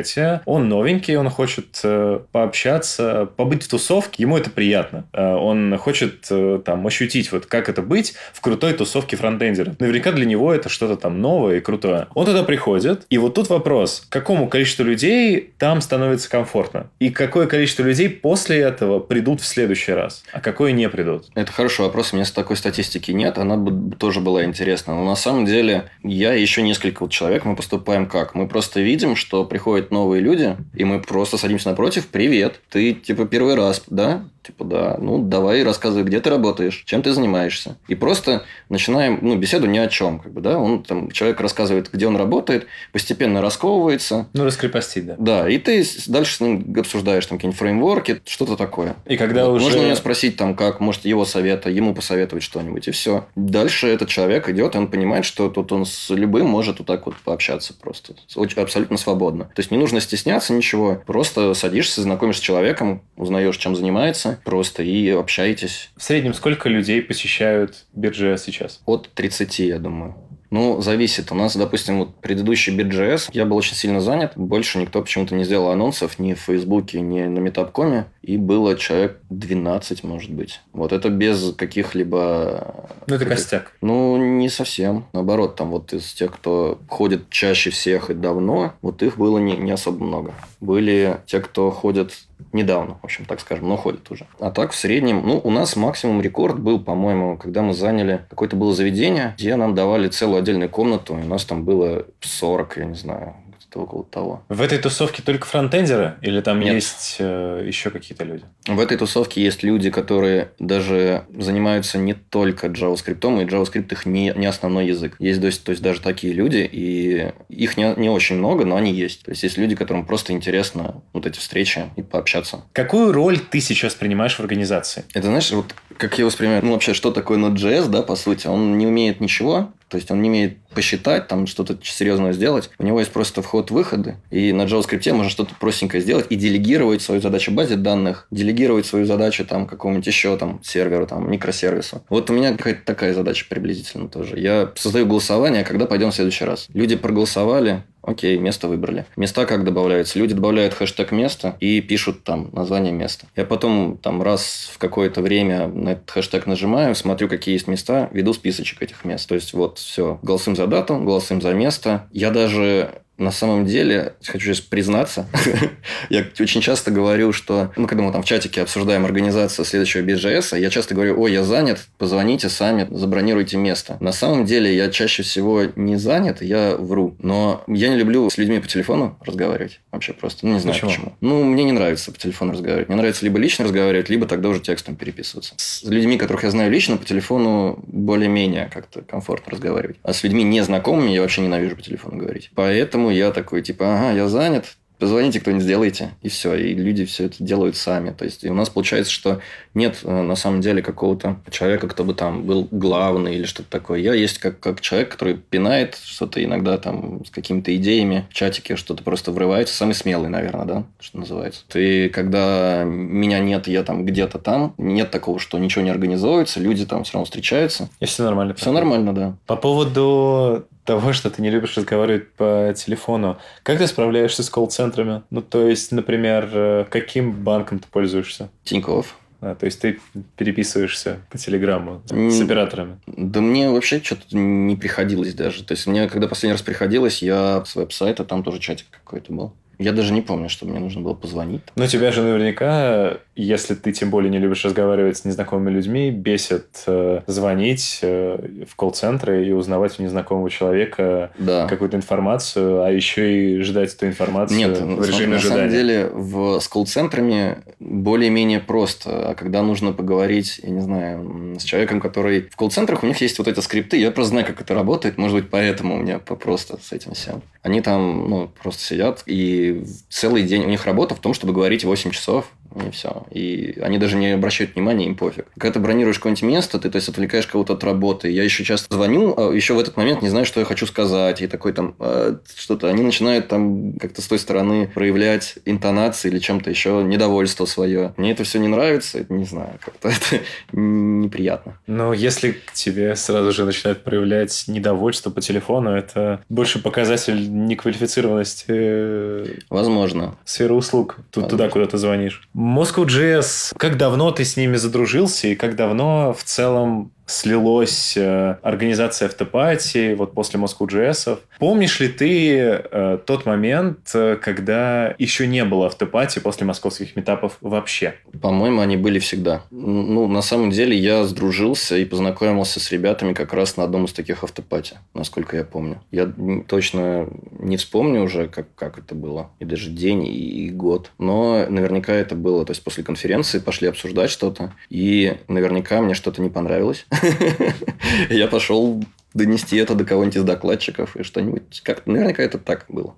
он новенький, он хочет э, пообщаться, побыть в тусовке, ему это приятно. Э, Он хочет э, там ощутить, вот как это быть в крутой тусовке фронтендера. Наверняка для него это что-то там новое и крутое. Он туда приходит, и вот тут вопрос, какому количеству людей там становится комфортно? И какое количество людей после этого придут в следующий раз? А какое не придут? Это хороший вопрос. У меня такой статистики нет. Она бы тоже была интересна. Но на самом деле я еще несколько вот человек, мы поступаем как? Мы просто видим, что приходят новые люди, и мы просто садимся напротив. Привет, ты типа первый раз, да? Типа, да, ну давай рассказывай, где ты работаешь, чем ты занимаешься. И просто начинаем, ну, беседу ни о чем, как бы, да, он там, человек рассказывает, где он работает, постепенно расковывается, Ну, раскрепостить, да. да, и ты дальше с ним обсуждаешь там какие-нибудь фреймворки, что-то такое. И когда Вот уже... Можно у него спросить, там, как, может, его совета, ему посоветовать что-нибудь, и все. Дальше этот человек идет, и он понимает, что тут он с любым может вот так вот пообщаться просто. Очень- Абсолютно свободно. То есть, не нужно стесняться ничего. Просто садишься, знакомишься с человеком, узнаешь, чем занимается, просто и общаетесь. В среднем сколько людей посещают биржи сейчас? От 30, я думаю. Ну, зависит. У нас, допустим, вот предыдущий BitJS, я был очень сильно занят. Больше никто почему-то не сделал анонсов ни в Фейсбуке, ни на Метапкоме. И было человек 12, может быть. Вот это без каких-либо... Ну, это костяк. Ну, не совсем. Наоборот, там вот из тех, кто ходит чаще всех и давно, вот их было не, не особо много. Были те, кто ходят недавно, в общем, так скажем, но ходят уже. А так, в среднем, ну, у нас максимум рекорд был, по-моему, когда мы заняли какое-то было заведение, где нам давали целую отдельную комнату, и у нас там было 40, я не знаю, где-то около того. В этой тусовке только фронтендеры? Или там Нет. есть э, еще какие-то люди? В этой тусовке есть люди, которые даже занимаются не только JavaScript, и JavaScript их не, не основной язык. Есть то есть, то есть даже такие люди, и их не, не очень много, но они есть. То есть есть люди, которым просто интересно вот эти встречи и пообщаться. Какую роль ты сейчас принимаешь в организации? Это знаешь, вот как я воспринимаю, ну вообще, что такое Node.js, да, по сути, он не умеет ничего, то есть он не умеет посчитать, там что-то серьезное сделать. У него есть просто вход-выходы. И на JavaScript можно что-то простенькое сделать и делегировать свою задачу базе данных, делегировать свою задачу там какому-нибудь еще там серверу, там микросервису. Вот у меня какая-то такая задача приблизительно тоже. Я создаю голосование, когда пойдем в следующий раз. Люди проголосовали, Окей, место выбрали. Места как добавляются? Люди добавляют хэштег места и пишут там название места. Я потом там раз в какое-то время на этот хэштег нажимаю, смотрю, какие есть места, веду списочек этих мест. То есть вот все, голосуем за дату, голосуем за место. Я даже на самом деле, хочу сейчас признаться, [laughs] я очень часто говорю, что, ну, когда мы там в чатике обсуждаем организацию следующего BJS, я часто говорю, ой, я занят, позвоните сами, забронируйте место. На самом деле, я чаще всего не занят, я вру. Но я не люблю с людьми по телефону разговаривать. Вообще просто. Ну, не знаю Почему? почему. Ну, мне не нравится по телефону разговаривать. Мне нравится либо лично разговаривать, либо тогда уже текстом переписываться. С людьми, которых я знаю лично, по телефону более-менее как-то комфортно разговаривать. А с людьми незнакомыми я вообще ненавижу по телефону говорить. Поэтому я такой, типа, ага, я занят, Позвоните, кто-нибудь сделайте, и все. И люди все это делают сами. То есть, и у нас получается, что нет э, на самом деле какого-то человека, кто бы там был главный или что-то такое. Я есть как, как человек, который пинает что-то иногда там с какими-то идеями в чатике, что-то просто врывается. Самый смелый, наверное, да, что называется. Ты, когда меня нет, я там где-то там, нет такого, что ничего не организуется, люди там все равно встречаются. И все нормально. Все нормально, да. По поводу того, что ты не любишь разговаривать по телефону. Как ты справляешься с колл-центрами? Ну, то есть, например, э, каким банком ты пользуешься? Тинькофф. А, то есть ты переписываешься по телеграмму с операторами? Да мне вообще что-то не приходилось даже. То есть мне, когда последний раз приходилось, я с веб-сайта, там тоже чатик какой-то был. Я даже не помню, что мне нужно было позвонить. Но тебя же наверняка, если ты тем более не любишь разговаривать с незнакомыми людьми, бесит э, звонить э, в колл-центры и узнавать у незнакомого человека да. какую-то информацию, а еще и ждать эту информацию Нет, в режиме на ожидания. самом деле в, с колл-центрами более-менее просто. А когда нужно поговорить, я не знаю, с человеком, который... В колл-центрах у них есть вот эти скрипты, я просто знаю, как это работает, может быть, поэтому у меня просто с этим всем. Они там, ну, просто сидят и целый день у них работа в том, чтобы говорить 8 часов и все. И они даже не обращают внимания, им пофиг. Когда ты бронируешь какое-нибудь место, ты, то есть, отвлекаешь кого-то от работы. Я еще часто звоню, а еще в этот момент не знаю, что я хочу сказать. И такой там э, что-то. Они начинают там как-то с той стороны проявлять интонации или чем-то еще, недовольство свое. Мне это все не нравится, это, не знаю, как-то [laughs] это неприятно. Но если к тебе сразу же начинают проявлять недовольство по телефону, это больше показатель неквалифицированности э, Возможно. сферы услуг. Тут туда, куда ты звонишь. Moscow.js, как давно ты с ними задружился и как давно в целом слилась э, организация автопати вот после Moscow.js. Помнишь ли ты э, тот момент, э, когда еще не было автопати после московских метапов вообще? По-моему, они были всегда. Ну, на самом деле, я сдружился и познакомился с ребятами как раз на одном из таких автопати, насколько я помню. Я точно не вспомню уже, как, как это было, и даже день, и, и год. Но наверняка это было, то есть после конференции пошли обсуждать что-то, и наверняка мне что-то не понравилось. [laughs] Я пошел донести это до кого-нибудь из докладчиков и что-нибудь. Как наверняка это так было.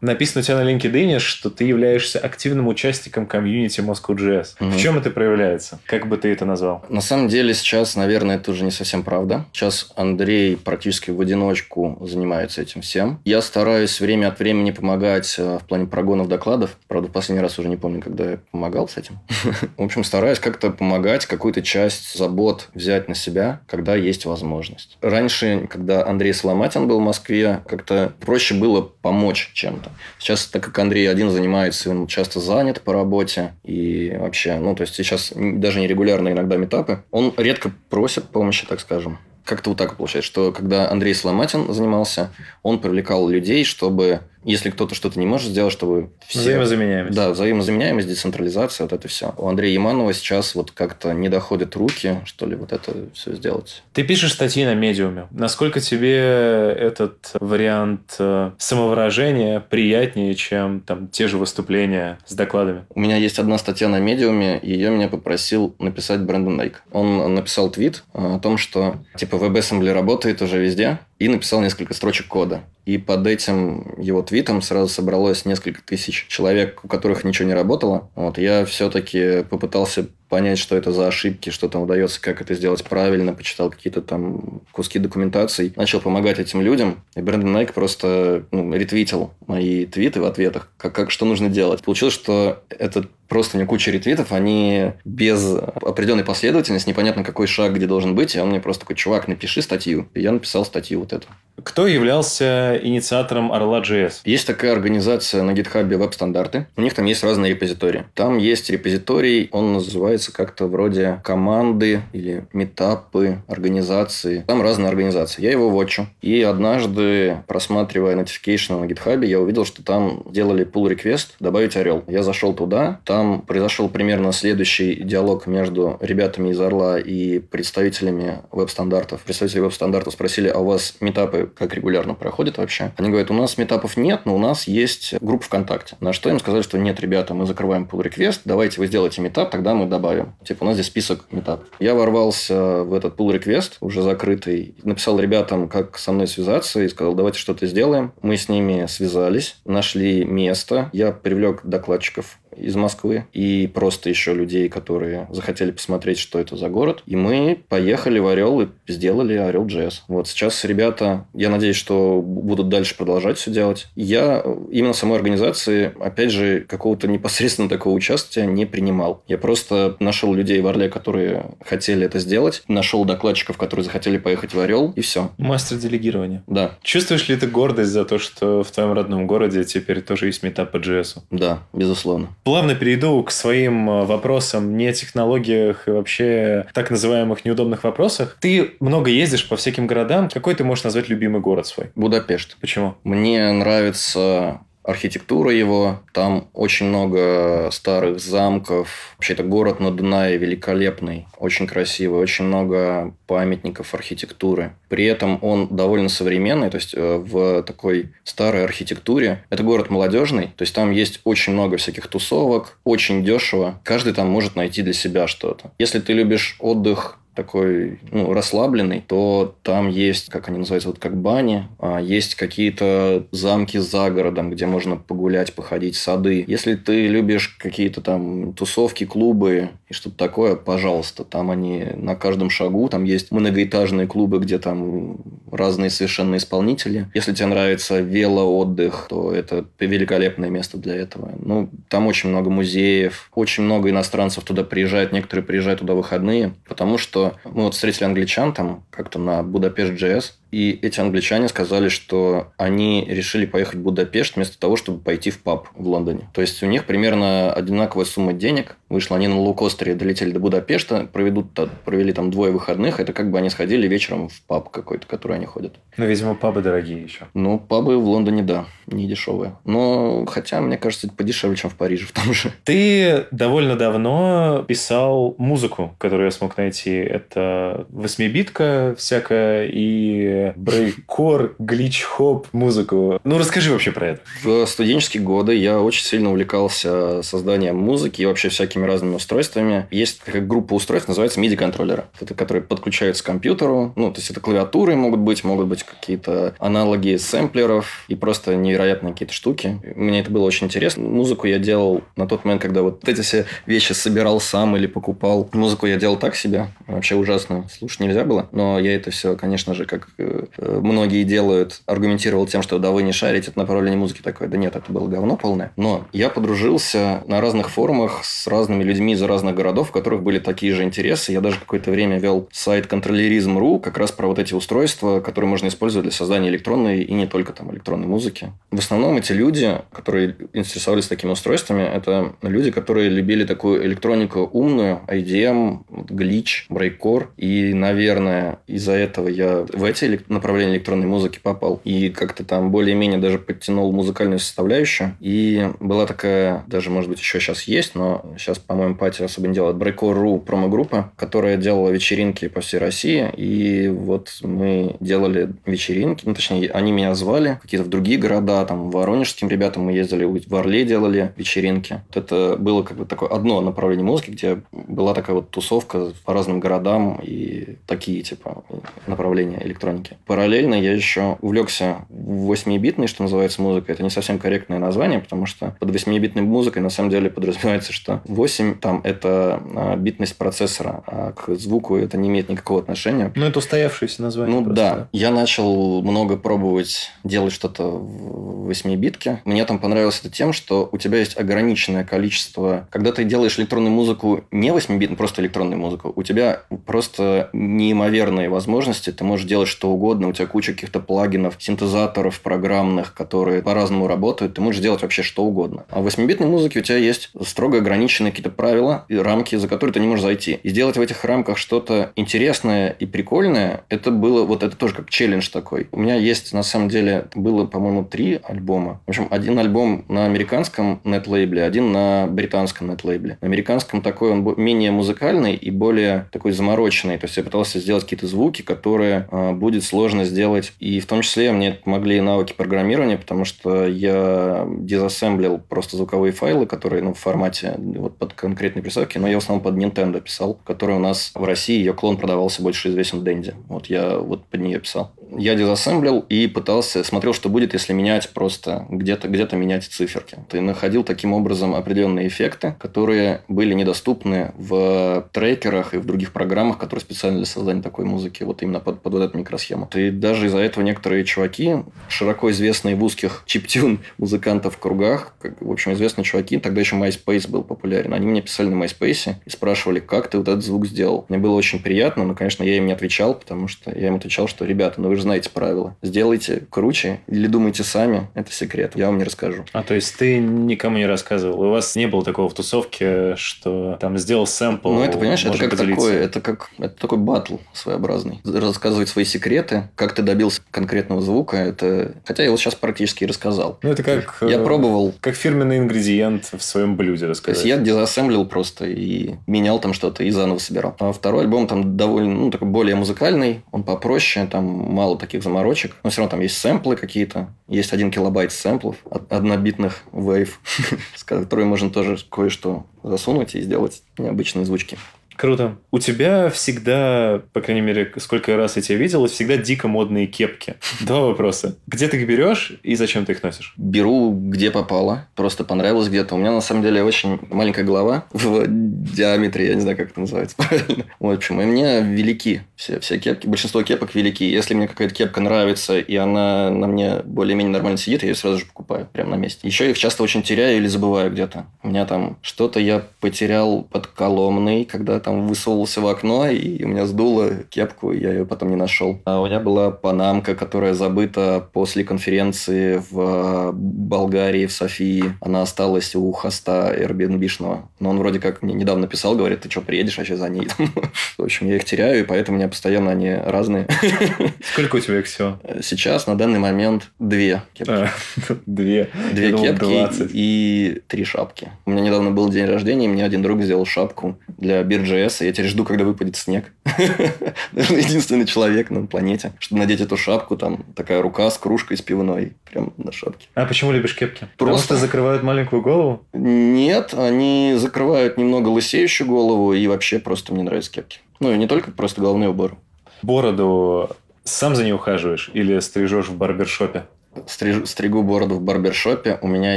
Написано у тебя на LinkedIn, что ты являешься активным участником комьюнити Moscow.js. Мгм. В чем это проявляется? Как бы ты это назвал? На самом деле сейчас, наверное, это уже не совсем правда. Сейчас Андрей практически в одиночку занимается этим всем. Я стараюсь время от времени помогать э, в плане прогонов докладов. Правда, в последний раз уже не помню, когда я помогал с этим. [laughs] В общем, стараюсь как-то помогать, какую-то часть забот взять на себя, когда есть возможность. Раньше, когда Андрей Соломатин был в Москве, как-то проще было помочь чем-то. Сейчас, так как Андрей один занимается, он часто занят по работе. И вообще, ну, то есть сейчас даже нерегулярно иногда метапы. Он редко просит помощи, так скажем. Как-то вот так получается, что когда Андрей Соломатин занимался, он привлекал людей, чтобы, если кто-то что-то не может сделать, чтобы все... Взаимозаменяемость. Да, взаимозаменяемость, децентрализация, вот это все. У Андрея Яманова сейчас вот как-то не доходят руки, что ли, вот это все сделать. Ты пишешь статьи на медиуме. Насколько тебе этот вариант э, самовыражения приятнее, чем там те же выступления с докладами? У меня есть одна статья на медиуме, и ее меня попросил написать Брэндон Найк. Он написал твит э, о том, что типа WebAssembly работает уже везде, и написал несколько строчек кода. И под этим его твитом сразу собралось несколько тысяч человек, у которых ничего не работало. Вот я все-таки попытался понять, что это за ошибки, что там удается, как это сделать правильно, почитал какие-то там куски документаций, начал помогать этим людям. И Брэндон Найк просто ну, ретвитил мои твиты в ответах, как, как что нужно делать. Получилось, что это просто у куча ретвитов, они без определенной последовательности, непонятно какой шаг где должен быть, и он мне просто такой, чувак, напиши статью. И я написал статью вот эту. Кто являлся инициатором Орла.js? Есть такая организация на гитхабе веб-стандарты. У них там есть разные репозитории. Там есть репозиторий, он называется как-то вроде команды или метапы, организации. Там разные организации. Я его вотчу. И однажды, просматривая notification на гитхабе, я увидел, что там делали pull request добавить орел. Я зашел туда. Там произошел примерно следующий диалог между ребятами из Орла и представителями веб-стандартов. Представители веб-стандартов спросили, а у вас метапы как регулярно проходят вообще? Они говорят, у нас метапов нет, но у нас есть группа ВКонтакте. На что им сказали, что нет, ребята, мы закрываем pull request, давайте вы сделаете метап, тогда мы добавим. Добавим. Типа, у нас здесь список метап. Я ворвался в этот pull request, уже закрытый, написал ребятам, как со мной связаться, и сказал, давайте что-то сделаем. Мы с ними связались, нашли место. Я привлек докладчиков из Москвы и просто еще людей, которые захотели посмотреть, что это за город. И мы поехали в Орел и сделали Орел Джесс. Вот сейчас ребята, я надеюсь, что будут дальше продолжать все делать. Я именно самой организации, опять же, какого-то непосредственно такого участия не принимал. Я просто нашел людей в Орле, которые хотели это сделать, нашел докладчиков, которые захотели поехать в Орел, и все. Мастер делегирования. Да. Чувствуешь ли ты гордость за то, что в твоем родном городе теперь тоже есть метап по JS? Да, безусловно. Плавно перейду к своим э, вопросам не о технологиях и вообще так называемых неудобных вопросах. Ты много ездишь по всяким городам. Какой ты можешь назвать любимый город свой? Будапешт. Почему? Мне нравится архитектура его. Там очень много старых замков. Вообще, это город на Дунае великолепный, очень красивый, очень много памятников архитектуры. При этом он довольно современный, то есть э, в такой старой архитектуре. Это город молодежный, то есть там есть очень много всяких тусовок, очень дешево. Каждый там может найти для себя что-то. Если ты любишь отдых такой ну, расслабленный, то там есть, как они называются, вот как бани, а есть какие-то замки за городом, где можно погулять, походить, сады. Если ты любишь какие-то там тусовки, клубы и что-то такое, пожалуйста, там они на каждом шагу, там есть многоэтажные клубы, где там разные совершенно исполнители. Если тебе нравится велоотдых, то это великолепное место для этого. Ну, там очень много музеев, очень много иностранцев туда приезжают, некоторые приезжают туда выходные, потому что мы вот встретили англичан там как-то на Будапешт JS, и эти англичане сказали, что они решили поехать в Будапешт вместо того, чтобы пойти в паб в Лондоне. То есть у них примерно одинаковая сумма денег. Вышла они на лоукостере, долетели до Будапешта, проведут, провели там двое выходных. Это как бы они сходили вечером в паб какой-то, который они ходят. Ну, видимо, пабы дорогие еще. Ну, пабы в Лондоне, да, не дешевые. Но, хотя, мне кажется, это подешевле, чем в Париже в том же. [laughs] Ты довольно давно писал музыку, которую я смог найти. Это восьмибитка всякая и брейкор, глич-хоп музыку. Ну, расскажи вообще про это. В студенческие годы я очень сильно увлекался созданием музыки и вообще всякими разными устройствами. Есть такая группа устройств, называется MIDI-контроллеры. Это которые подключаются к компьютеру. Ну, то есть, это клавиатуры могут быть, могут быть какие-то аналоги сэмплеров и просто невероятные какие-то штуки. Мне это было очень интересно. Музыку я делал на тот момент, когда вот эти все вещи собирал сам или покупал. Музыку я делал так себе. Вообще ужасно. Слушать нельзя было. Но я это все, конечно же, как э, многие делают, аргументировал тем, что да вы не шарите это направление музыки такое. Да нет, это было говно полное. Но я подружился на разных форумах с разными людьми из разных городов, в которых были такие же интересы. Я даже какое-то время вел сайт контролеризм.ру как раз про вот эти устройства, которые можно использовать для создания электронной и не только там электронной музыки. В основном эти люди, которые интересовались такими устройствами, это люди, которые любили такую электронику умную, IDM, глич, брейкор. И, наверное, из-за этого я в эти направление электронной музыки попал. И как-то там более-менее даже подтянул музыкальную составляющую. И была такая, даже, может быть, еще сейчас есть, но сейчас, по-моему, пати особо не делает, Breakcore.ru промо-группа, которая делала вечеринки по всей России. И вот мы делали вечеринки, ну, точнее, они меня звали, какие-то в другие города, там, воронежским ребятам мы ездили, в Орле делали вечеринки. Вот это было как бы такое одно направление музыки, где была такая вот тусовка по разным городам и такие, типа, направления электроники. Параллельно я еще увлекся 8-битной, что называется, музыкой. Это не совсем корректное название, потому что под 8-битной музыкой на самом деле подразумевается, что 8 там это а, битность процессора, а к звуку это не имеет никакого отношения. Ну, это устоявшееся название. Ну, просто. да. Я начал много пробовать делать что-то в 8-битке. Мне там понравилось это тем, что у тебя есть ограниченное количество... Когда ты делаешь электронную музыку не 8-битную, просто электронную музыку, у тебя просто неимоверные возможности. Ты можешь делать что угодно угодно, у тебя куча каких-то плагинов, синтезаторов программных, которые по-разному работают, ты можешь делать вообще что угодно. А в 8-битной музыке у тебя есть строго ограниченные какие-то правила и рамки, за которые ты не можешь зайти. И сделать в этих рамках что-то интересное и прикольное, это было, вот это тоже как челлендж такой. У меня есть, на самом деле, было, по-моему, три альбома. В общем, один альбом на американском нет-лейбле, один на британском нет-лейбле. На американском такой он менее музыкальный и более такой замороченный. То есть я пытался сделать какие-то звуки, которые э, будет сложно сделать. И в том числе мне помогли навыки программирования, потому что я дизассемблил просто звуковые файлы, которые ну, в формате вот под конкретные приставки, но я в основном под Nintendo писал, который у нас в России, ее клон продавался больше известен Дэнди. Вот я вот под нее писал. Я дизассемблил и пытался, смотрел, что будет, если менять просто где-то где менять циферки. Ты находил таким образом определенные эффекты, которые были недоступны в трекерах и в других программах, которые специально для создания такой музыки, вот именно под, под вот эту микросхему. И даже из-за этого некоторые чуваки, широко известные в узких [laughs] чиптюн музыкантов кругах, как, в общем, известные чуваки, тогда еще MySpace был популярен, они мне писали на MySpace и спрашивали, как ты вот этот звук сделал. Мне было очень приятно, но, конечно, я им не отвечал, потому что я им отвечал, что, ребята, ну вы же знаете правила. Сделайте круче или думайте сами, это секрет. Я вам не расскажу. А то есть ты никому не рассказывал? У вас не было такого в тусовке, что там сделал сэмпл? Ну, это, понимаешь, это как поделиться. такое, это как это такой батл своеобразный. Рассказывать свои секреты, как ты добился конкретного звука, это... Хотя я его сейчас практически рассказал. Ну, это как... Я э, пробовал... Как фирменный ингредиент в своем блюде рассказать. То есть, я дизассемблил просто и менял там что-то и заново собирал. А второй альбом там довольно, ну, такой более музыкальный, он попроще, там мало таких заморочек, но все равно там есть сэмплы какие-то, есть один килобайт сэмплов, однобитных вейв, [laughs] с которой можно тоже кое-что засунуть и сделать необычные звучки. Круто. У тебя всегда, по крайней мере, сколько раз я тебя видел, всегда дико модные кепки. [laughs] Два вопроса. Где ты их берешь и зачем ты их носишь? Беру, где попало. Просто понравилось где-то. У меня, на самом деле, очень маленькая голова [laughs] в диаметре. Я не знаю, как это называется [laughs] правильно. Вот почему. И мне велики все, все кепки. Большинство кепок велики. Если мне какая-то кепка нравится, и она на мне более-менее нормально сидит, я ее сразу же покупаю прямо на месте. Еще их часто очень теряю или забываю где-то. У меня там что-то я потерял под Коломной, когда там там высовывался в окно, и у меня сдуло кепку, и я ее потом не нашел. А у меня была панамка, которая забыта после конференции в Болгарии, в Софии. Она осталась у хоста Airbnb-шного. Но он вроде как мне недавно писал, говорит, ты что, приедешь вообще за ней? [laughs] В общем, я их теряю, и поэтому у меня постоянно они разные. [laughs] Сколько у тебя их всего? Сейчас, на данный момент, две кепки. А, [laughs] две? Две кепки и три шапки. У меня недавно был день рождения, и мне один друг сделал шапку для биржи МЧС, и я теперь жду, когда выпадет снег. [laughs] Наверное, единственный человек на планете, чтобы надеть эту шапку, там такая рука с кружкой с пивной, прям на шапке. А почему любишь кепки? Просто закрывают маленькую голову? Нет, они закрывают немного лысеющую голову, и вообще просто мне нравятся кепки. Ну, и не только просто головной убор. Бороду сам за ней ухаживаешь или стрижешь в барбершопе? Стриж, стригу бороду в барбершопе. У меня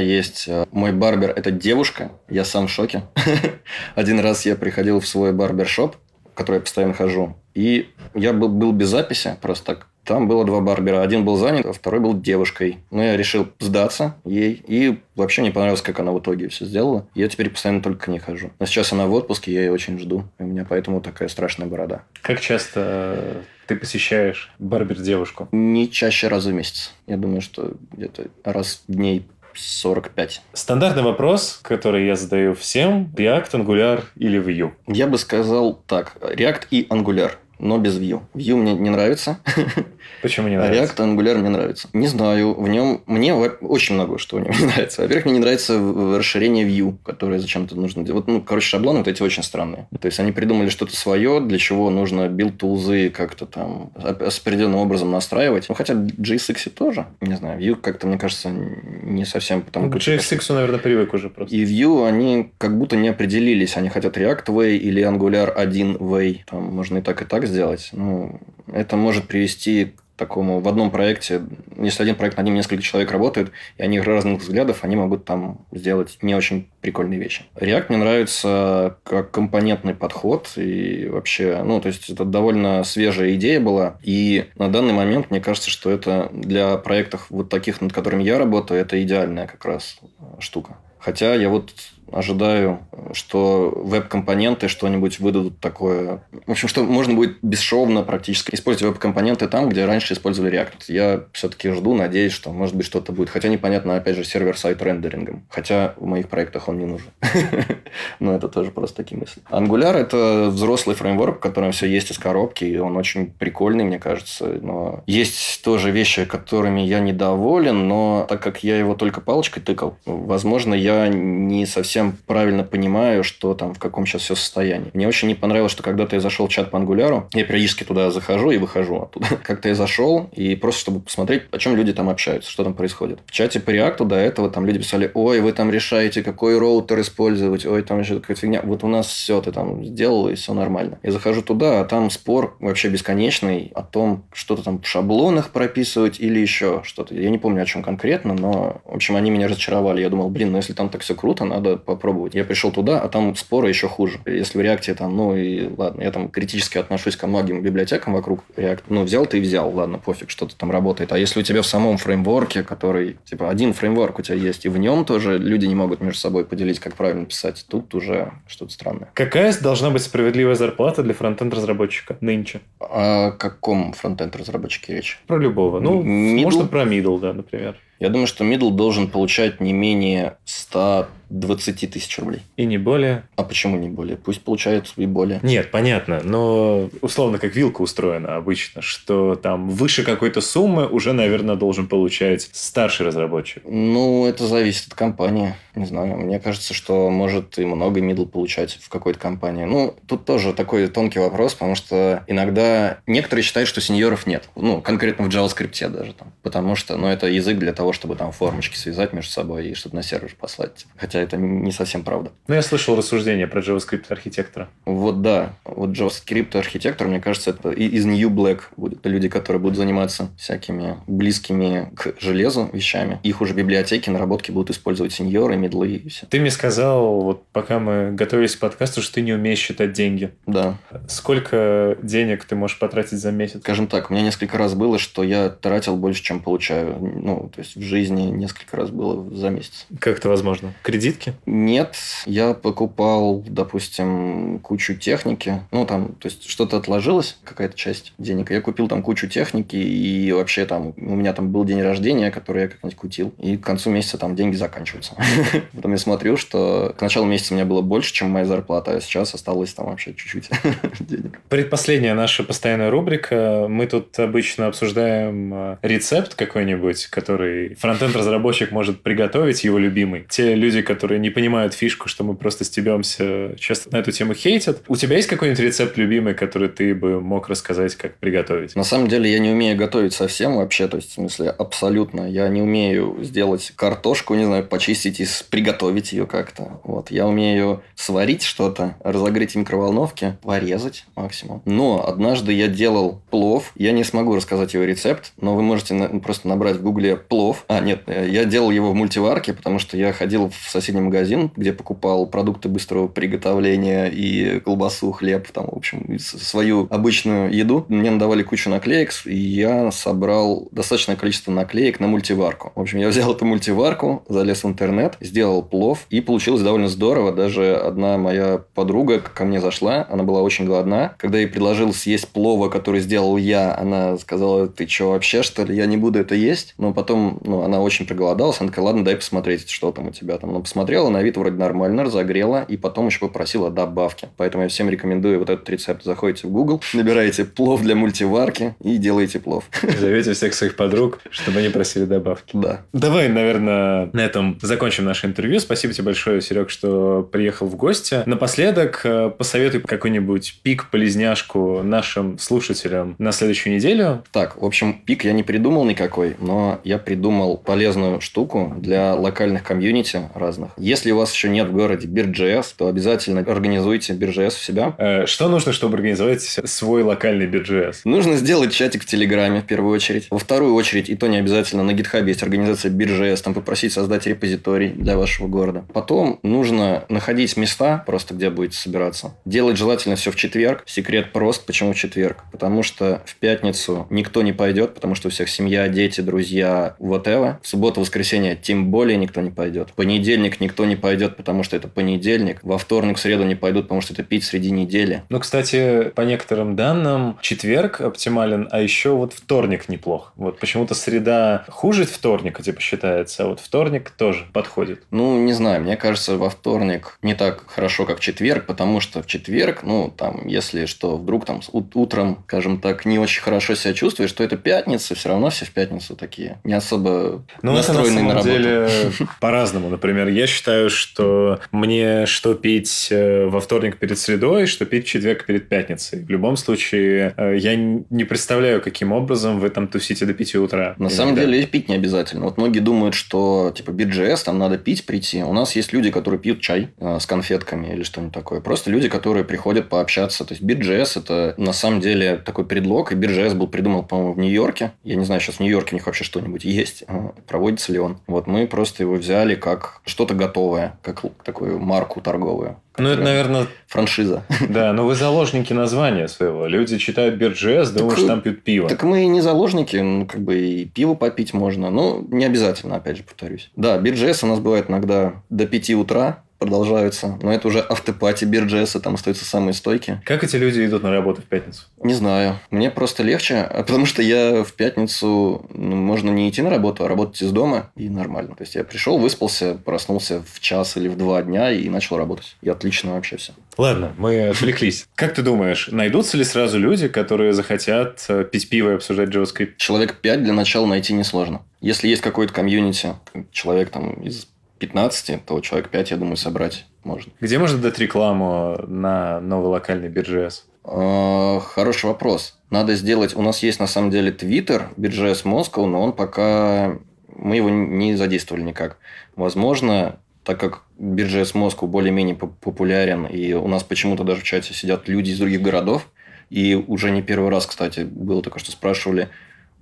есть... Э, мой барбер – это девушка. Я сам в шоке. [laughs] Один раз я приходил в свой барбершоп, в который я постоянно хожу. И я был, был без записи, просто так там было два барбера. Один был занят, а второй был девушкой. Но я решил сдаться ей. И вообще мне понравилось, как она в итоге все сделала. Я теперь постоянно только к ней хожу. Но сейчас она в отпуске, я ее очень жду. И у меня поэтому такая страшная борода. Как часто э, ты посещаешь барбер-девушку? Не чаще раза в месяц. Я думаю, что где-то раз в дней 45. Стандартный вопрос, который я задаю всем. React, Angular или Vue? Я бы сказал так. React и Angular но без Vue. Vue мне не нравится. [laughs] Почему не нравится? React Angular мне нравится. Не знаю, в нем... Мне очень много что в нем [laughs] не нравится. Во-первых, мне не нравится расширение Vue, которое зачем-то нужно делать. Вот, ну, короче, шаблоны вот эти очень странные. То есть, они придумали что-то свое, для чего нужно build тулзы как-то там с определенным образом настраивать. Ну, хотя JSX тоже. Не знаю, Vue как-то, мне кажется, не совсем потому... Ну, к JSX, наверное, привык уже просто. И Vue, они как будто не определились. Они хотят React Way или Angular 1 Way. Там можно и так, и так сделать. Ну, это может привести к такому в одном проекте, если один проект над ним несколько человек работает, и они разных взглядов, они могут там сделать не очень прикольные вещи. React мне нравится как компонентный подход, и вообще, ну, то есть, это довольно свежая идея была, и на данный момент мне кажется, что это для проектов вот таких, над которыми я работаю, это идеальная как раз штука. Хотя я вот ожидаю, что веб-компоненты что-нибудь выдадут такое. В общем, что можно будет бесшовно практически использовать веб-компоненты там, где раньше использовали React. Я все-таки жду, надеюсь, что может быть что-то будет. Хотя непонятно, опять же, сервер-сайт рендерингом. Хотя в моих проектах он не нужен. [laughs] Но это тоже просто такие мысли. Angular – это взрослый фреймворк, в котором все есть из коробки, и он очень прикольный, мне кажется. Но есть тоже вещи, которыми я недоволен, но так как я его только палочкой тыкал, возможно, я не совсем совсем правильно понимаю, что там, в каком сейчас все состоянии. Мне очень не понравилось, что когда-то я зашел в чат по ангуляру, я периодически туда захожу и выхожу оттуда. [laughs] Как-то я зашел, и просто чтобы посмотреть, о чем люди там общаются, что там происходит. В чате по реакту до этого там люди писали, ой, вы там решаете, какой роутер использовать, ой, там еще какая-то фигня. Вот у нас все ты там сделал, и все нормально. Я захожу туда, а там спор вообще бесконечный о том, что-то там в шаблонах прописывать или еще что-то. Я не помню, о чем конкретно, но, в общем, они меня разочаровали. Я думал, блин, ну если там так все круто, надо попробовать. Я пришел туда, а там споры еще хуже. Если в реакте там, ну и ладно, я там критически отношусь ко многим библиотекам вокруг React. Ну, взял ты и взял, ладно, пофиг, что-то там работает. А если у тебя в самом фреймворке, который, типа, один фреймворк у тебя есть, и в нем тоже люди не могут между собой поделить, как правильно писать, тут уже что-то странное. Какая должна быть справедливая зарплата для фронтенд-разработчика нынче? О каком фронтенд-разработчике речь? Про любого. Ну, Middle? можно про middle, да, например. Я думаю, что middle должен получать не менее 100 20 тысяч рублей. И не более. А почему не более? Пусть получают и более. Нет, понятно, но условно как вилка устроена обычно, что там выше какой-то суммы уже, наверное, должен получать старший разработчик. Ну, это зависит от компании. Не знаю, мне кажется, что может и много мидл получать в какой-то компании. Ну, тут тоже такой тонкий вопрос, потому что иногда некоторые считают, что сеньоров нет. Ну, конкретно в JavaScript даже там. Потому что, ну, это язык для того, чтобы там формочки связать между собой и чтобы на сервер послать. Хотя это не совсем правда. Ну, я слышал рассуждение про JavaScript архитектора. Вот да. Вот JavaScript архитектор, мне кажется, это из New Black будут люди, которые будут заниматься всякими близкими к железу вещами. Их уже библиотеки, наработки будут использовать сеньоры, медлы и все. Ты мне сказал, вот пока мы готовились к подкасту, что ты не умеешь считать деньги. Да. Сколько денег ты можешь потратить за месяц? Скажем так, у меня несколько раз было, что я тратил больше, чем получаю. Ну, то есть в жизни несколько раз было за месяц. Как это возможно? Кредитки? Нет, я покупал, допустим, кучу техники. Ну, там, то есть что-то отложилось, какая-то часть денег. Я купил там кучу техники, и вообще там у меня там был день рождения, который я как-нибудь кутил. И к концу месяца там деньги заканчиваются. [laughs] Потом я смотрю, что к началу месяца у меня было больше, чем моя зарплата, а сейчас осталось там вообще чуть-чуть [laughs] денег. Предпоследняя наша постоянная рубрика. Мы тут обычно обсуждаем э, рецепт какой-нибудь, который фронтенд-разработчик может приготовить, его любимый. Те люди, которые не понимают фишку, что мы просто стебемся, часто на эту тему хейтят. У тебя есть какой-нибудь рецепт любимый, который ты бы мог рассказать, как приготовить? На самом деле я не умею готовить совсем вообще, то есть в смысле абсолютно. Я не умею сделать картошку, не знаю, почистить и приготовить ее как-то. Вот. Я умею сварить что-то, разогреть в микроволновке, порезать максимум. Но однажды я делал плов. Я не смогу рассказать его рецепт, но вы можете на- просто набрать в гугле плов. А, нет, я делал его в мультиварке, потому что я ходил в соседний магазин, где покупал продукты быстрого приготовления и колбасу, хлеб, там, в общем, свою обычную еду. Мне надавали кучу наклеек, и я собрал достаточное количество наклеек на мультиварку. В общем, я взял эту мультиварку, залез в интернет, сделал плов, и получилось довольно здорово. Даже одна моя подруга ко мне зашла, она была очень голодна. Когда ей предложил съесть плова, который сделал я, она сказала, ты что, вообще, что ли? Я не буду это есть. Но потом, ну, она очень проголодалась, она такая, ладно, дай посмотреть, что там у тебя там. Она посмотрела, на вид вроде нормально, разогрела, и потом еще попросила добавки. Поэтому я всем рекомендую вот этот рецепт. Заходите в Google, [laughs] набираете плов для мультиварки и делаете плов. [laughs] Зовете всех своих подруг, чтобы они просили добавки. Да. Давай, наверное, на этом закончим наше интервью. Спасибо тебе большое, Серег, что приехал в гости. Напоследок э, посоветуй какой-нибудь пик, полезняшку нашим слушателям на следующую неделю. Так, в общем, пик я не придумал никакой, но я придумал полезную штуку для локальных комьюнити разных. Если у вас еще нет в городе Бирджес, то обязательно организуйте Бирджес у себя. Э, Что нужно, чтобы организовать свой локальный BGS? Нужно сделать чатик в Телеграме в первую очередь. Во вторую очередь, и то не обязательно, на GitHub есть организация Биржес, там попросить создать репозиторий для вашего города. Потом нужно находить места, просто где будете собираться. Делать желательно все в четверг. Секрет прост. Почему в четверг? Потому что в пятницу никто не пойдет, потому что у всех семья, дети, друзья, whatever. В субботу, воскресенье тем более никто не пойдет. В понедельник никто не пойдет, потому что это понедельник. Во вторник, в среду не пойдут, потому что это пить среди недели. Ну, кстати, по некоторым данным, четверг оптимален, а еще вот вторник неплох. Вот почему-то среда хуже вторника, типа, считается, а вот вторник тоже подходит. Ну, не знаю, мне кажется, во вторник не так хорошо, как четверг, потому что в четверг, ну, там, если что, вдруг там утром, скажем так, не очень хорошо себя чувствуешь, то это пятница, все равно все в пятницу такие. Не особо ну, настроенный это на, самом на работу. деле [laughs] по-разному. Например, я считаю, что мне что пить э, во вторник перед средой, что пить четверг перед пятницей. В любом случае, э, я не представляю, каким образом вы там тусите до 5 утра. На Иногда. самом деле пить не обязательно. Вот многие думают, что типа BGS, там надо пить, прийти. У нас есть люди, которые пьют чай э, с конфетками или что-нибудь такое. Просто люди, которые приходят пообщаться. То есть BGS это на самом деле такой предлог. И BGS был придуман, по-моему, в Нью-Йорке. Я не знаю, сейчас в Нью-Йорке у них вообще что-нибудь есть. Проводится ли он. Вот мы просто его взяли как что-то готовое, как такую марку торговую. Ну, это, наверное, Франшиза. [laughs] да, но вы заложники названия своего. Люди читают BirJS, думают, что там пьют пиво. Так мы и не заложники, ну, как бы и пиво попить можно, но не обязательно, опять же, повторюсь. Да, BirJS у нас бывает иногда до 5 утра продолжаются, но это уже автопати BirJS, там остаются самые стойкие. Как эти люди идут на работу в пятницу? Не знаю, мне просто легче, [laughs] потому что я в пятницу, ну, можно не идти на работу, а работать из дома, и нормально. То есть, я пришел, выспался, проснулся в час или в два дня и начал работать. И отлично вообще все. Ладно, мы отвлеклись. Как ты думаешь, найдутся ли сразу люди, которые захотят э, пить пиво и обсуждать JavaScript? Человек 5 для начала найти несложно. Если есть какой-то комьюнити, человек там из 15, то человек 5, я думаю, собрать можно. Где можно дать рекламу на новый локальный BirJS? А, Хороший вопрос. Надо сделать... У нас есть, на самом деле, Twitter, BirJS Moscow, но он пока... Мы его не задействовали никак. Возможно, так как BirJS Moscow более-менее поп- популярен, и у нас почему-то даже в чате сидят люди из других городов, и уже не первый раз, кстати, было такое, что спрашивали,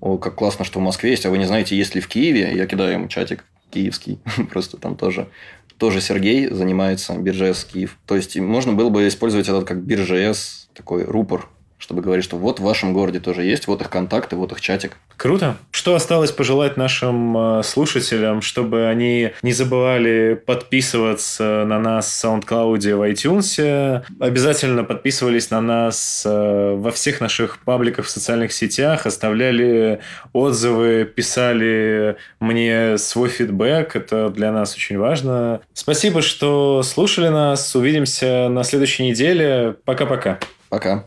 о, как классно, что в Москве есть, а вы не знаете, есть ли в Киеве? Я кидаю ему чатик киевский, [laughs] просто там тоже тоже Сергей занимается BirJS Киев. То есть, можно было бы использовать этот как BirJS такой рупор, чтобы говорить, что вот в вашем городе тоже есть, вот их контакты, вот их чатик. Круто. Что осталось пожелать нашим э, слушателям, чтобы они не забывали подписываться на нас в SoundCloud, в iTunes, обязательно подписывались на нас э, во всех наших пабликах в социальных сетях, оставляли отзывы, писали мне свой фидбэк, это для нас очень важно. Спасибо, что слушали нас, увидимся на следующей неделе. Пока-пока. Пока.